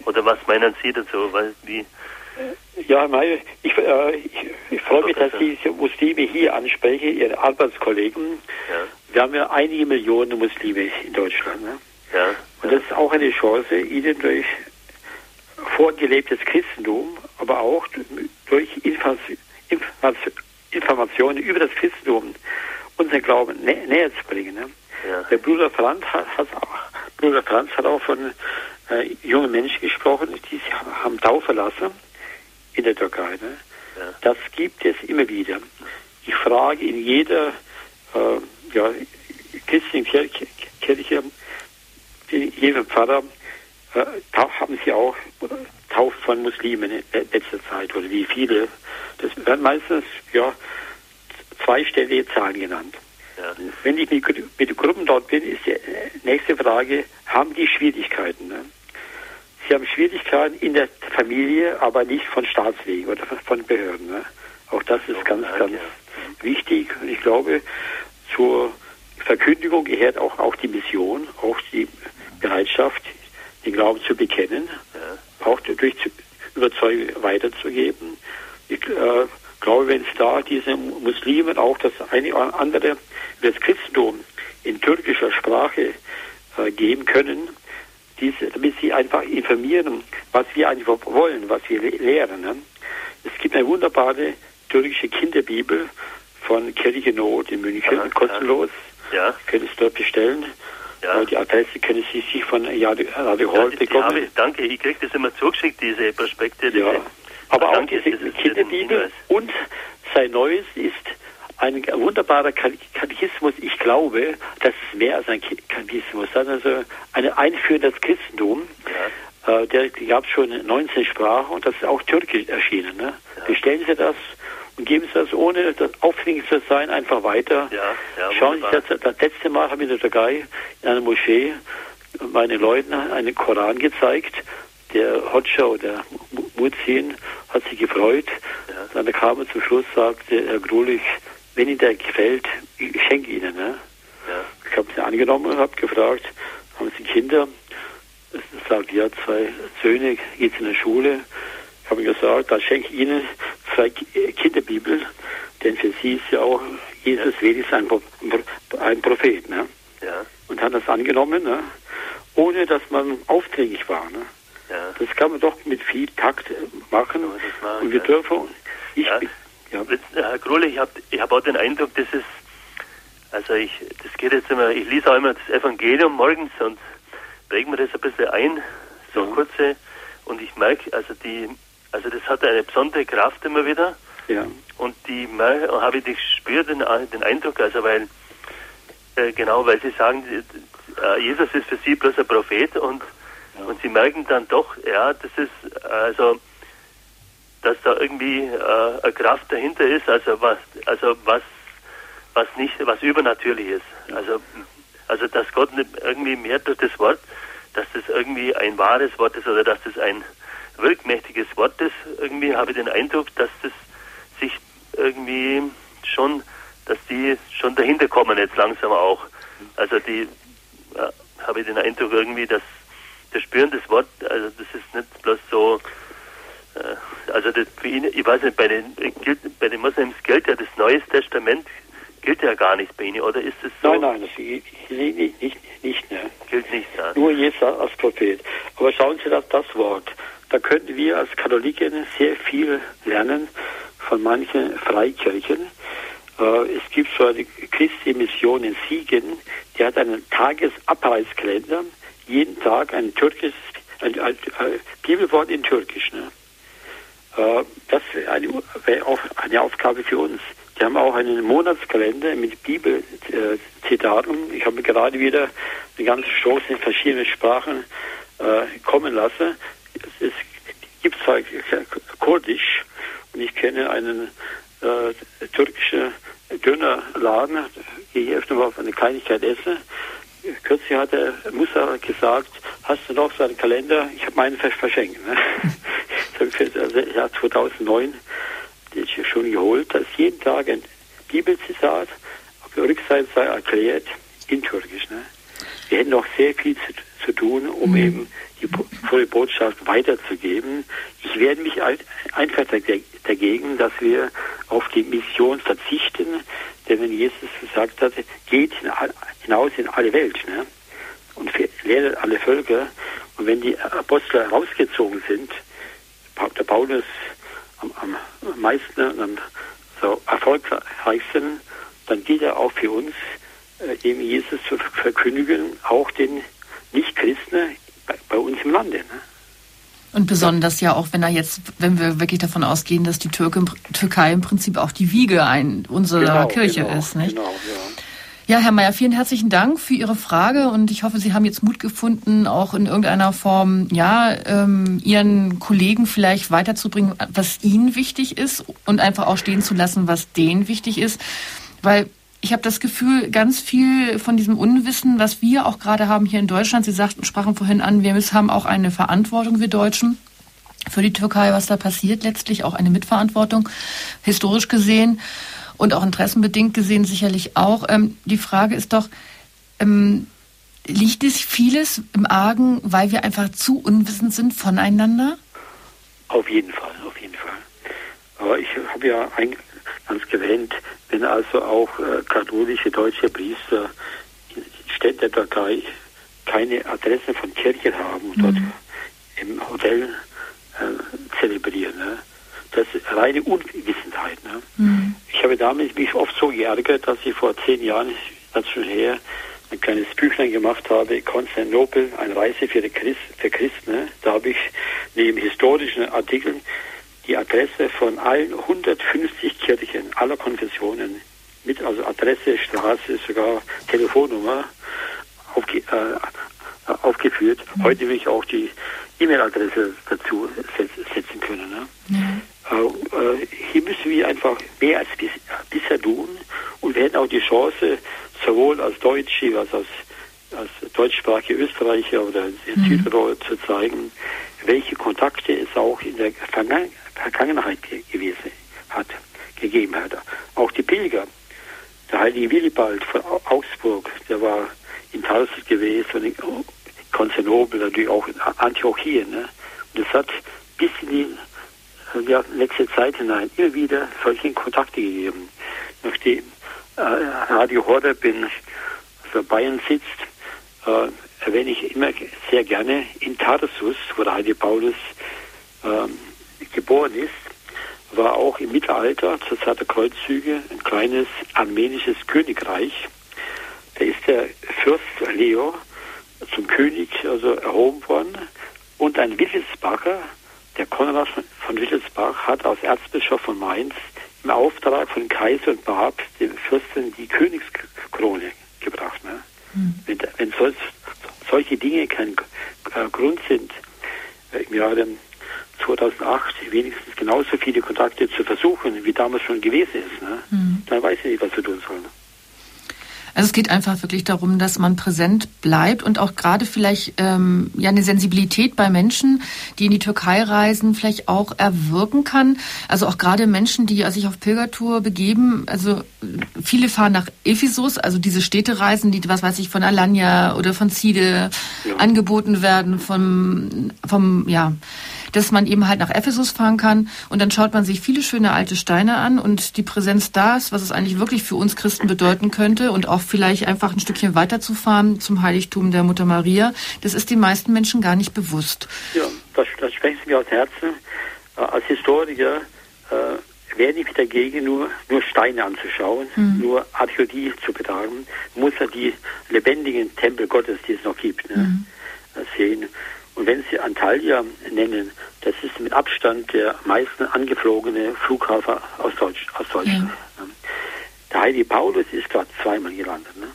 oder was meinen Sie dazu? Weil wie ja, ich, äh, ich, ich freue mich, dass Sie diese Muslime hier ansprechen, Ihre Arbeitskollegen. Ja. Wir haben ja einige Millionen Muslime in Deutschland. Ne? Ja. Und das ist auch eine Chance, ihnen durch vorgelebtes Christentum, aber auch durch Informationen über das Christentum unseren Glauben nä näher zu bringen. Ne? Ja. Der Bruder Franz hat, hat, auch, Bruder Franz hat auch von äh, jungen Menschen gesprochen, die haben Taufe lassen in der Türkei. Ne? Ja. Das gibt es immer wieder. Ich frage in jeder äh, ja, christlichen Kirche, Kirche jeder Pfarrer äh, haben sie auch Tauft von Muslimen in letzter Zeit oder wie viele. Das werden meistens ja zweistellige Zahlen genannt. Ja. Wenn ich mit, mit den Gruppen dort bin, ist die nächste Frage, haben die Schwierigkeiten? Ne? Sie haben Schwierigkeiten in der Familie, aber nicht von Staatswegen oder von Behörden. Ne? Auch das ist ganz, ganz wichtig. Und ich glaube, zur Verkündigung gehört auch, auch die Mission, auch die Bereitschaft, den Glauben zu bekennen, ja. auch durch Überzeugung weiterzugeben. Ich äh, glaube, wenn es da diese Muslimen auch das eine oder andere das Christentum in türkischer Sprache äh, geben können, diese, damit sie einfach informieren, was wir eigentlich wollen, was wir lehren. Ne? Es gibt eine wunderbare türkische Kinderbibel von Kirche Not in München, Aha, kostenlos. Ja. ja. Können es dort bestellen. Ja. Die Adresse können Sie sich von Radio Hall ja, bekommen. Ich, danke, ich kriege das immer zugeschickt, diese Prospekte. Diese, ja. Aber auch danke, diese Kinderbibel und sein Neues ist ein wunderbarer Katechismus. Ich glaube, das ist mehr als ein Katechismus. Ist also eine Einführung des Christentum. Ja. Äh, der gab es schon in 19 Sprachen und das ist auch türkisch erschienen. Ne? Ja. Bestellen Sie das und geben Sie das ohne das aufwendig zu sein einfach weiter. Ja, ja, Schauen Sie das, das letzte Mal habe ich in der Türkei in einer Moschee meinen Leuten einen Koran gezeigt. Der Hodscha oder Muzin hat sich gefreut. Ja. Dann kam er zum Schluss, sagte Herr Grulich, wenn Ihnen der gefällt, ich schenke Ihnen. Ne? Ja. Ich habe sie angenommen und habe gefragt, haben Sie Kinder? Er sagt, ja, zwei Söhne, geht's in der Schule. Ich habe gesagt, da schenke ich Ihnen zwei Kinderbibel, denn für sie ist ja auch Jesus wenigstens ein, ein Prophet. Ne? Ja. Und hat das angenommen, ne? ohne dass man aufdringlich war. Ne? Ja. Das kann man doch mit viel Takt machen. machen und wir ja. dürfen. Ich, ja. ja. Herr Krohle, ich habe ich hab auch den Eindruck, das ist, also ich, das geht jetzt immer, ich lese auch immer das Evangelium morgens und präge mir das ein bisschen ein, so kurze, und ich merke, also die also das hat eine besondere Kraft immer wieder. Ja. Und die habe ich gespürt, den, den Eindruck, also weil Äh, genau, weil Sie sagen, äh, Jesus ist für Sie bloß ein Prophet und, ja. und Sie merken dann doch, ja, das ist also dass da irgendwie äh, eine Kraft dahinter ist, also was, also was, was nicht, was übernatürlich ist. Also, also dass Gott irgendwie mehr durch das Wort, dass das irgendwie ein wahres Wort ist oder dass das ein wirkmächtiges Wort ist. Irgendwie habe ich den Eindruck, dass das sich irgendwie schon, dass die schon dahinter kommen jetzt langsam auch. Also die ja, habe ich den Eindruck irgendwie, dass das Spüren des Wort, also das ist nicht bloß so äh, also das, für ihn, ich weiß nicht, bei den, gilt, bei den Moslems gilt ja das Neue Testament, gilt ja gar nicht bei Ihnen, oder ist es so? Nein, nein, das nicht, nicht, nicht, nicht ne? Gilt nicht, ja. Nur Jesus als Prophet. Aber schauen Sie das, das Wort. Da könnten wir als Katholiken sehr viel lernen von manchen Freikirchen. Äh, es gibt so eine Christi Mission in Siegen, die hat einen Tagesabreißkalender, jeden Tag ein türkisches, ein, ein, ein Bibelwort in Türkisch. Ne? Äh, das wäre auch eine Aufgabe für uns. Die haben auch einen Monatskalender mit Bibelzitaten. Ich habe gerade wieder eine ganze Chance in verschiedenen Sprachen äh, kommen lassen. Es, gibt zwar Kurdisch und ich kenne einen äh, türkischen Dönerladen, gehe ich öfter mal auf eine Kleinigkeit essen. Kürzlich hat der Musa gesagt, hast du noch so einen Kalender? Ich habe meinen verschenkt. Ne? für das Jahr 2009 den ich schon geholt. Da ist jeden Tag ein Bibelzitat auf der Rückseite sei erklärt in Türkisch. Ne? Wir hätten noch sehr viel zu, zu tun, um mhm. eben die volle Botschaft weiterzugeben. Ich werde mich einfach dagegen, dass wir auf die Mission verzichten, denn wenn Jesus gesagt hat, geht hinaus in alle Welt ne? und lehrt alle Völker, und wenn die Apostel rausgezogen sind, der Paulus am, am meisten und am so erfolgreichsten, dann gilt er auch für uns, äh, eben Jesus zu verkündigen, auch den Nichtchristen bei, bei uns im Lande. Ne? Und besonders ja auch, wenn er jetzt, wenn wir wirklich davon ausgehen, dass die Türke, Türkei im Prinzip auch die Wiege ein, unserer genau, Kirche genau, ist. Nicht? Genau, ja. Ja, Herr Mayer, vielen herzlichen Dank für Ihre Frage und ich hoffe, Sie haben jetzt Mut gefunden, auch in irgendeiner Form, ja, ähm, Ihren Kollegen vielleicht weiterzubringen, was Ihnen wichtig ist und einfach auch stehen zu lassen, was denen wichtig ist, weil ich habe das Gefühl, ganz viel von diesem Unwissen, was wir auch gerade haben hier in Deutschland, Sie sagten, sprachen vorhin an, wir haben auch eine Verantwortung, wir Deutschen, für die Türkei, was da passiert, letztlich auch eine Mitverantwortung, historisch gesehen und auch interessenbedingt gesehen sicherlich auch. Ähm, die Frage ist doch, ähm, liegt es vieles im Argen, weil wir einfach zu unwissend sind voneinander? Auf jeden Fall, auf jeden Fall. Aber ich habe ja ganz gewähnt, wenn also auch äh, katholische deutsche Priester in Städten der Türkei keine Adresse von Kirchen haben und mhm. dort im Hotel äh, zelebrieren. Ne? Das ist reine Unwissenheit. Ne? Mhm. Ich habe damals mich oft so geärgert, dass ich vor zehn Jahren, das schon her, ein kleines Büchlein gemacht habe, Konstantinopel, eine Reise für, Christ, für Christen. Ne? Da habe ich neben historischen Artikeln die Adresse von allen 150 Kirchen aller Konfessionen mit also Adresse, Straße, sogar Telefonnummer aufge, äh, aufgeführt. Mhm. Heute will ich auch die E-Mail-Adresse dazu setzen können. Ne? Mhm. Äh, hier müssen wir einfach mehr als bis, bisher tun und wir hätten auch die Chance, sowohl als Deutsche als als, als deutschsprachige Österreicher oder in mhm. Südtirol zu zeigen, welche Kontakte es auch in der Vergangenheit gewesen hat, gegeben hat. Auch die Pilger, der heilige Willibald von Augsburg, der war in Tarsus gewesen und in Konstantinopel, natürlich auch in Antiochien. Ne? Und das hat bis in die ja, letzte Zeit hinein immer wieder solche Kontakte gegeben. Nachdem äh, Radio Horeb in also Bayern sitzt, äh, erwähne ich immer sehr gerne in Tarsus, wo der Heilige Paulus äh, geboren ist, war auch im Mittelalter zur Zeit der Kreuzzüge ein kleines armenisches Königreich. Da ist der Fürst Leo zum König also erhoben worden und ein Wittelsbacher, der Konrad von Wittelsbach hat als Erzbischof von Mainz im Auftrag von Kaiser und Papst dem Fürsten die Königskrone gebracht. Ne? Mhm. Wenn, wenn solch, solche Dinge kein äh, Grund sind, äh, im Jahre 2008 wenigstens genauso viele Kontakte zu versuchen, wie damals schon gewesen ist, ne? Mhm. dann weiß ich nicht, was wir tun sollen. Also es geht einfach wirklich darum, dass man präsent bleibt und auch gerade vielleicht ähm, ja eine Sensibilität bei Menschen, die in die Türkei reisen, vielleicht auch erwirken kann. Also auch gerade Menschen, die sich auf Pilgertour begeben. Also viele fahren nach Ephesus, also diese Städtereisen, die was weiß ich von Alanya oder von Zide ja. angeboten werden vom vom ja dass man eben halt nach Ephesus fahren kann und dann schaut man sich viele schöne alte Steine an und die Präsenz da ist, was es eigentlich wirklich für uns Christen bedeuten könnte und auch vielleicht einfach ein Stückchen weiterzufahren zum Heiligtum der Mutter Maria, das ist den meisten Menschen gar nicht bewusst. Ja, das, das sprechen Sie mir aus Herzen. Äh, als Historiker äh, wäre ich dagegen, nur, nur Steine anzuschauen, mhm. nur Archäologie zu betreiben, muss er die lebendigen Tempel Gottes, die es noch gibt, ne, mhm. sehen. Und wenn Sie Antalya nennen, das ist mit Abstand der meisten angeflogene Flughafen aus, Deutsch, aus Deutschland. Ja. Der Heidi Paulus ist gerade zweimal gelandet. Ne?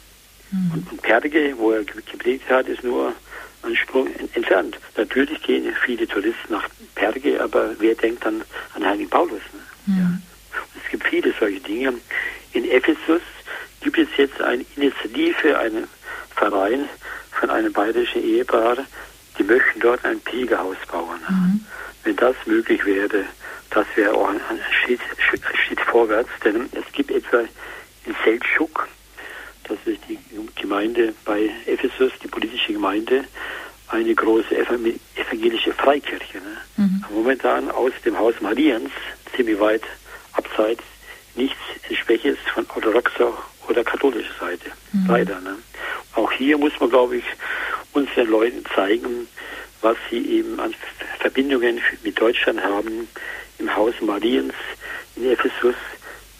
Mhm. Und, und Perge, wo er gepredigt hat, ist nur ein Sprung entfernt. Natürlich gehen viele Touristen nach Perge, aber wer denkt dann an Heidi Paulus? Ne? Mhm. Ja. Es gibt viele solche Dinge. In Ephesus gibt es jetzt eine Initiative, einen Verein von einem bayerischen Ehepaar, die möchten dort ein Pilgerhaus bauen. Mhm. Wenn das möglich wäre, das wäre auch ein, Schritt, Schritt vorwärts, denn es gibt etwa in Seltschuk, das ist die Gemeinde bei Ephesus, die politische Gemeinde, eine große evangelische Freikirche. Ne? Mhm. Momentan aus dem Haus Mariens, ziemlich weit abseits, nichts entsprechendes von orthodoxer oder katholischer Seite. Mhm. Leider. Ne? Auch hier muss man, glaube ich, unseren Leuten zeigen, was sie eben an Verbindungen mit Deutschland haben. Im Haus Mariens in Ephesus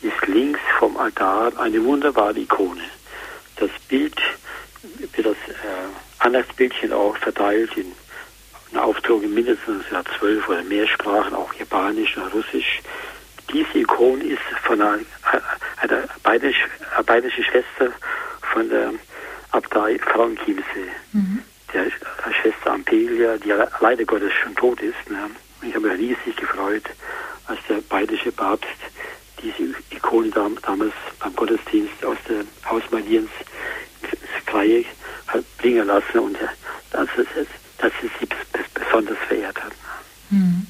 ist links vom Altar eine wunderbare Ikone. Das Bild das äh, Anlassbildchen auch verteilt in, in Aufdrucken mindestens ja, zwölf oder mehr Sprachen, auch Japanisch und Russisch. Diese Ikone ist von einer, einer bayerischen Schwester von der Abtei Frauenchiemsee. Mhm. Der Schwester Ampelia, die leider Gottes schon tot ist. Ne? Ich habe mich riesig gefreut, als der bayerische Papst diese Ikone damals beim Gottesdienst aus der Haus Mariens Freie hat bringen lassen und dass es, dass es sie besonders verehrt hat. Mhm.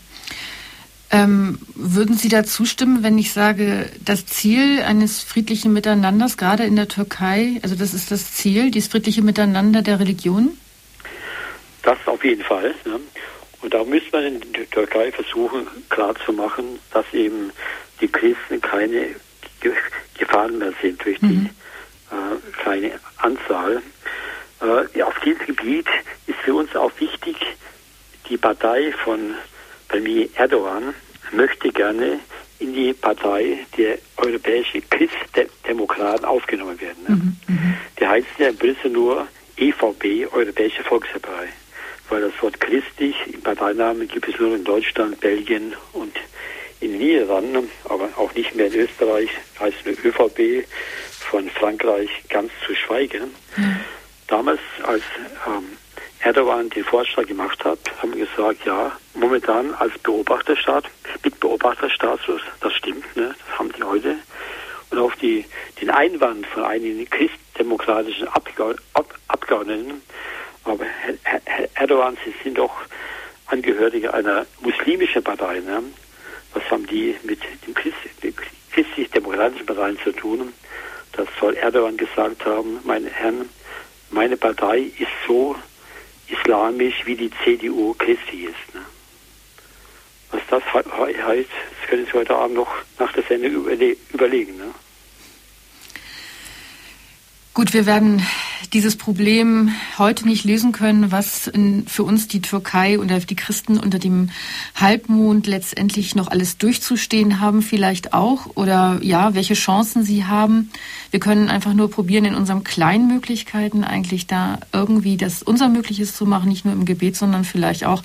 Ähm, würden Sie da zustimmen, wenn ich sage, das Ziel eines friedlichen Miteinanders, gerade in der Türkei, also das ist das Ziel, dieses friedliche Miteinander der Religionen? Das auf jeden Fall. Ne? Und da müsste man in der Türkei versuchen, klarzumachen, dass eben die Christen keine Gefahren mehr sind durch mhm. die äh, kleine Anzahl. Äh, auf diesem Gebiet ist für uns auch wichtig, die Partei von Premier Erdogan möchte gerne in die Partei der europäischen Christdemokraten aufgenommen werden. Ne? Mhm. Die heißen ja in Brüssel nur EVP, Europäische Volkspartei. Weil das Wort christlich im Parteinamen gibt es nur in Deutschland, Belgien und in den Niederlanden, aber auch nicht mehr in Österreich, heißt nur ÖVP, von Frankreich ganz zu schweigen. Mhm. Damals, als ähm, Erdogan den Vorschlag gemacht hat, haben wir gesagt, ja, momentan als Beobachterstaat, mit Beobachterstatus, das stimmt, ne, das haben die heute. Und auf die, den Einwand von einigen christdemokratischen Abgeordneten, aber Herr Erdogan, Sie sind doch Angehörige einer muslimischen Partei, ne? Was haben die mit dem christlich-demokratischen Parteien zu tun? Das soll Erdogan gesagt haben, meine Herren, meine Partei ist so islamisch wie die CDU Christi ist. Ne? Was das heißt, das können Sie heute Abend noch nach der Sendung überle überlegen. Ne? Gut, wir werden dieses Problem heute nicht lösen können, was in, für uns die Türkei und die Christen unter dem Halbmond letztendlich noch alles durchzustehen haben, vielleicht auch, oder ja, welche Chancen sie haben. Wir können einfach nur probieren, in unseren kleinen Möglichkeiten eigentlich da irgendwie das unser Mögliches zu machen, nicht nur im Gebet, sondern vielleicht auch,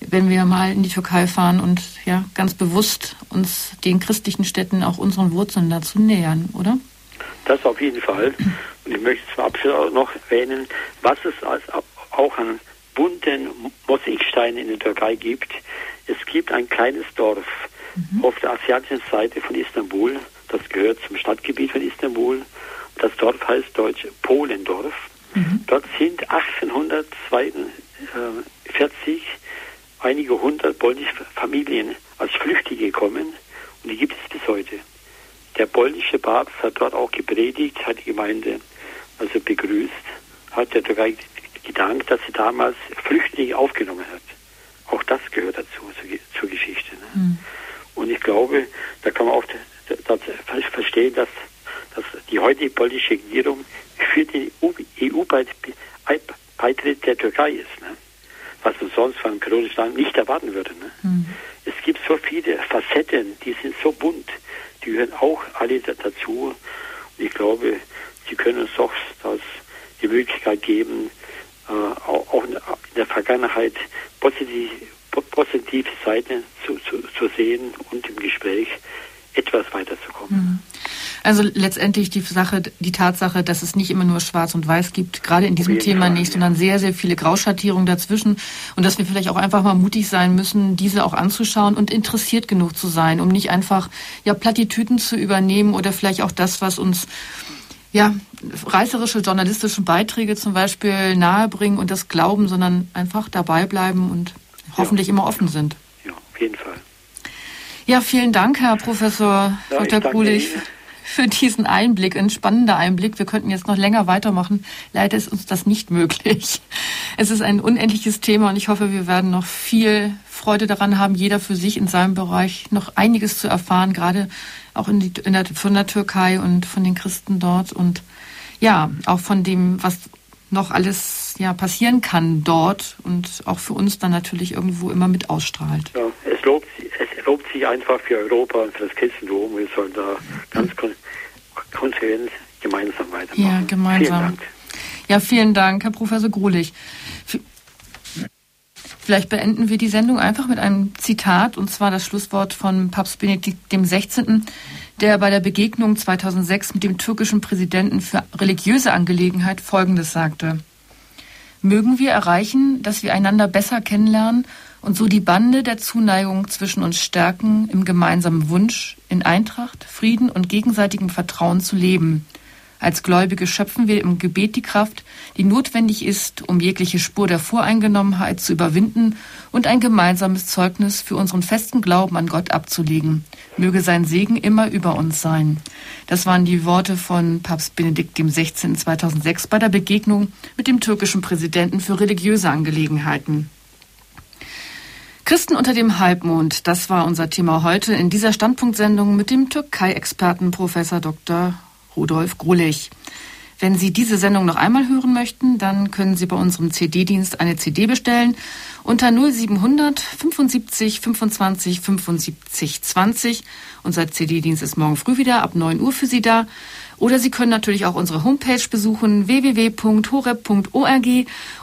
wenn wir mal in die Türkei fahren und ja, ganz bewusst uns den christlichen Städten auch unseren Wurzeln dazu nähern, oder? Das auf jeden Fall. Und ich möchte zum Abschluss auch noch erwähnen, was es als auch an bunten Mosaiksteinen in der Türkei gibt. Es gibt ein kleines Dorf mhm. auf der asiatischen Seite von Istanbul. Das gehört zum Stadtgebiet von Istanbul. Das Dorf heißt deutsch Polendorf. Mhm. Dort sind 1842 einige hundert polnische Familien als Flüchtige gekommen und die gibt es bis heute. Der polnische Papst hat dort auch gepredigt, hat die Gemeinde also begrüßt, hat der Türkei gedankt, dass sie damals Flüchtlinge aufgenommen hat. Auch das gehört dazu, zur, zur Geschichte. Ne? Mhm. Und ich glaube, da kann man auch das, verstehen, dass, dass die heutige polnische Regierung für den EU-Beitritt der Türkei ist. Ne? Was man sonst von einem kronischen Land nicht erwarten würde. Ne? Mhm. Es gibt so viele Facetten, die sind so bunt, die gehören auch alle dazu. Und ich glaube, sie können uns doch das, die Möglichkeit geben, äh, auch in der Vergangenheit positiv, positive Seiten zu, zu, zu sehen und im Gespräch etwas weiterzukommen. Mhm. Also letztendlich die Sache, die Tatsache, dass es nicht immer nur Schwarz und Weiß gibt, gerade in diesem Thema Fall, nicht, ja. sondern sehr, sehr viele Grauschattierungen dazwischen und dass wir vielleicht auch einfach mal mutig sein müssen, diese auch anzuschauen und interessiert genug zu sein, um nicht einfach ja Plattitüten zu übernehmen oder vielleicht auch das, was uns ja, reißerische journalistische Beiträge zum Beispiel nahebringen und das glauben, sondern einfach dabei bleiben und hoffentlich ja. immer offen sind. Ja, auf jeden Fall. Ja, vielen Dank, Herr Professor ja, Dr. Kulich, für diesen Einblick, ein spannender Einblick. Wir könnten jetzt noch länger weitermachen. Leider ist uns das nicht möglich. Es ist ein unendliches Thema und ich hoffe, wir werden noch viel Freude daran haben, jeder für sich in seinem Bereich noch einiges zu erfahren, gerade auch in die, in der, von der Türkei und von den Christen dort und ja, auch von dem, was noch alles ja passieren kann dort und auch für uns dann natürlich irgendwo immer mit ausstrahlt. Ja, es lobt, lobt sich einfach für Europa und für das Christentum. Wir sollen da ganz konsequent gemeinsam weitermachen. Ja, gemeinsam. Vielen Dank. Ja, vielen Dank, Herr Professor Grulich. Vielleicht beenden wir die Sendung einfach mit einem Zitat, und zwar das Schlusswort von Papst Benedikt XVI., der bei der Begegnung 2006 mit dem türkischen Präsidenten für religiöse Angelegenheit Folgendes sagte. Mögen wir erreichen, dass wir einander besser kennenlernen und so die Bande der Zuneigung zwischen uns stärken, im gemeinsamen Wunsch, in Eintracht, Frieden und gegenseitigem Vertrauen zu leben – als Gläubige schöpfen wir im Gebet die Kraft, die notwendig ist, um jegliche Spur der Voreingenommenheit zu überwinden und ein gemeinsames Zeugnis für unseren festen Glauben an Gott abzulegen. Möge sein Segen immer über uns sein. Das waren die Worte von Papst Benedikt XVI. 2006 bei der Begegnung mit dem türkischen Präsidenten für religiöse Angelegenheiten. Christen unter dem Halbmond, das war unser Thema heute in dieser Standpunktsendung mit dem Türkei-Experten Professor Dr. Rudolf Grulich. Wenn Sie diese Sendung noch einmal hören möchten, dann können Sie bei unserem CD-Dienst eine CD bestellen unter 0700 75 25 75 20. Unser CD-Dienst ist morgen früh wieder ab 9 Uhr für Sie da. Oder Sie können natürlich auch unsere Homepage besuchen www.horeb.org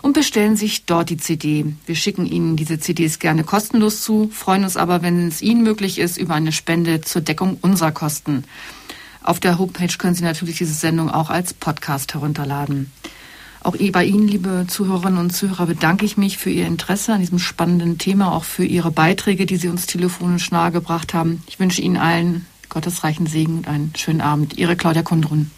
und bestellen sich dort die CD. Wir schicken Ihnen diese CDs gerne kostenlos zu, freuen uns aber, wenn es Ihnen möglich ist, über eine Spende zur Deckung unserer Kosten. Auf der Homepage können Sie natürlich diese Sendung auch als Podcast herunterladen. Auch bei Ihnen, liebe Zuhörerinnen und Zuhörer, bedanke ich mich für Ihr Interesse an diesem spannenden Thema, auch für Ihre Beiträge, die Sie uns telefonisch nahegebracht haben. Ich wünsche Ihnen allen gottesreichen Segen und einen schönen Abend. Ihre Claudia Kundrun.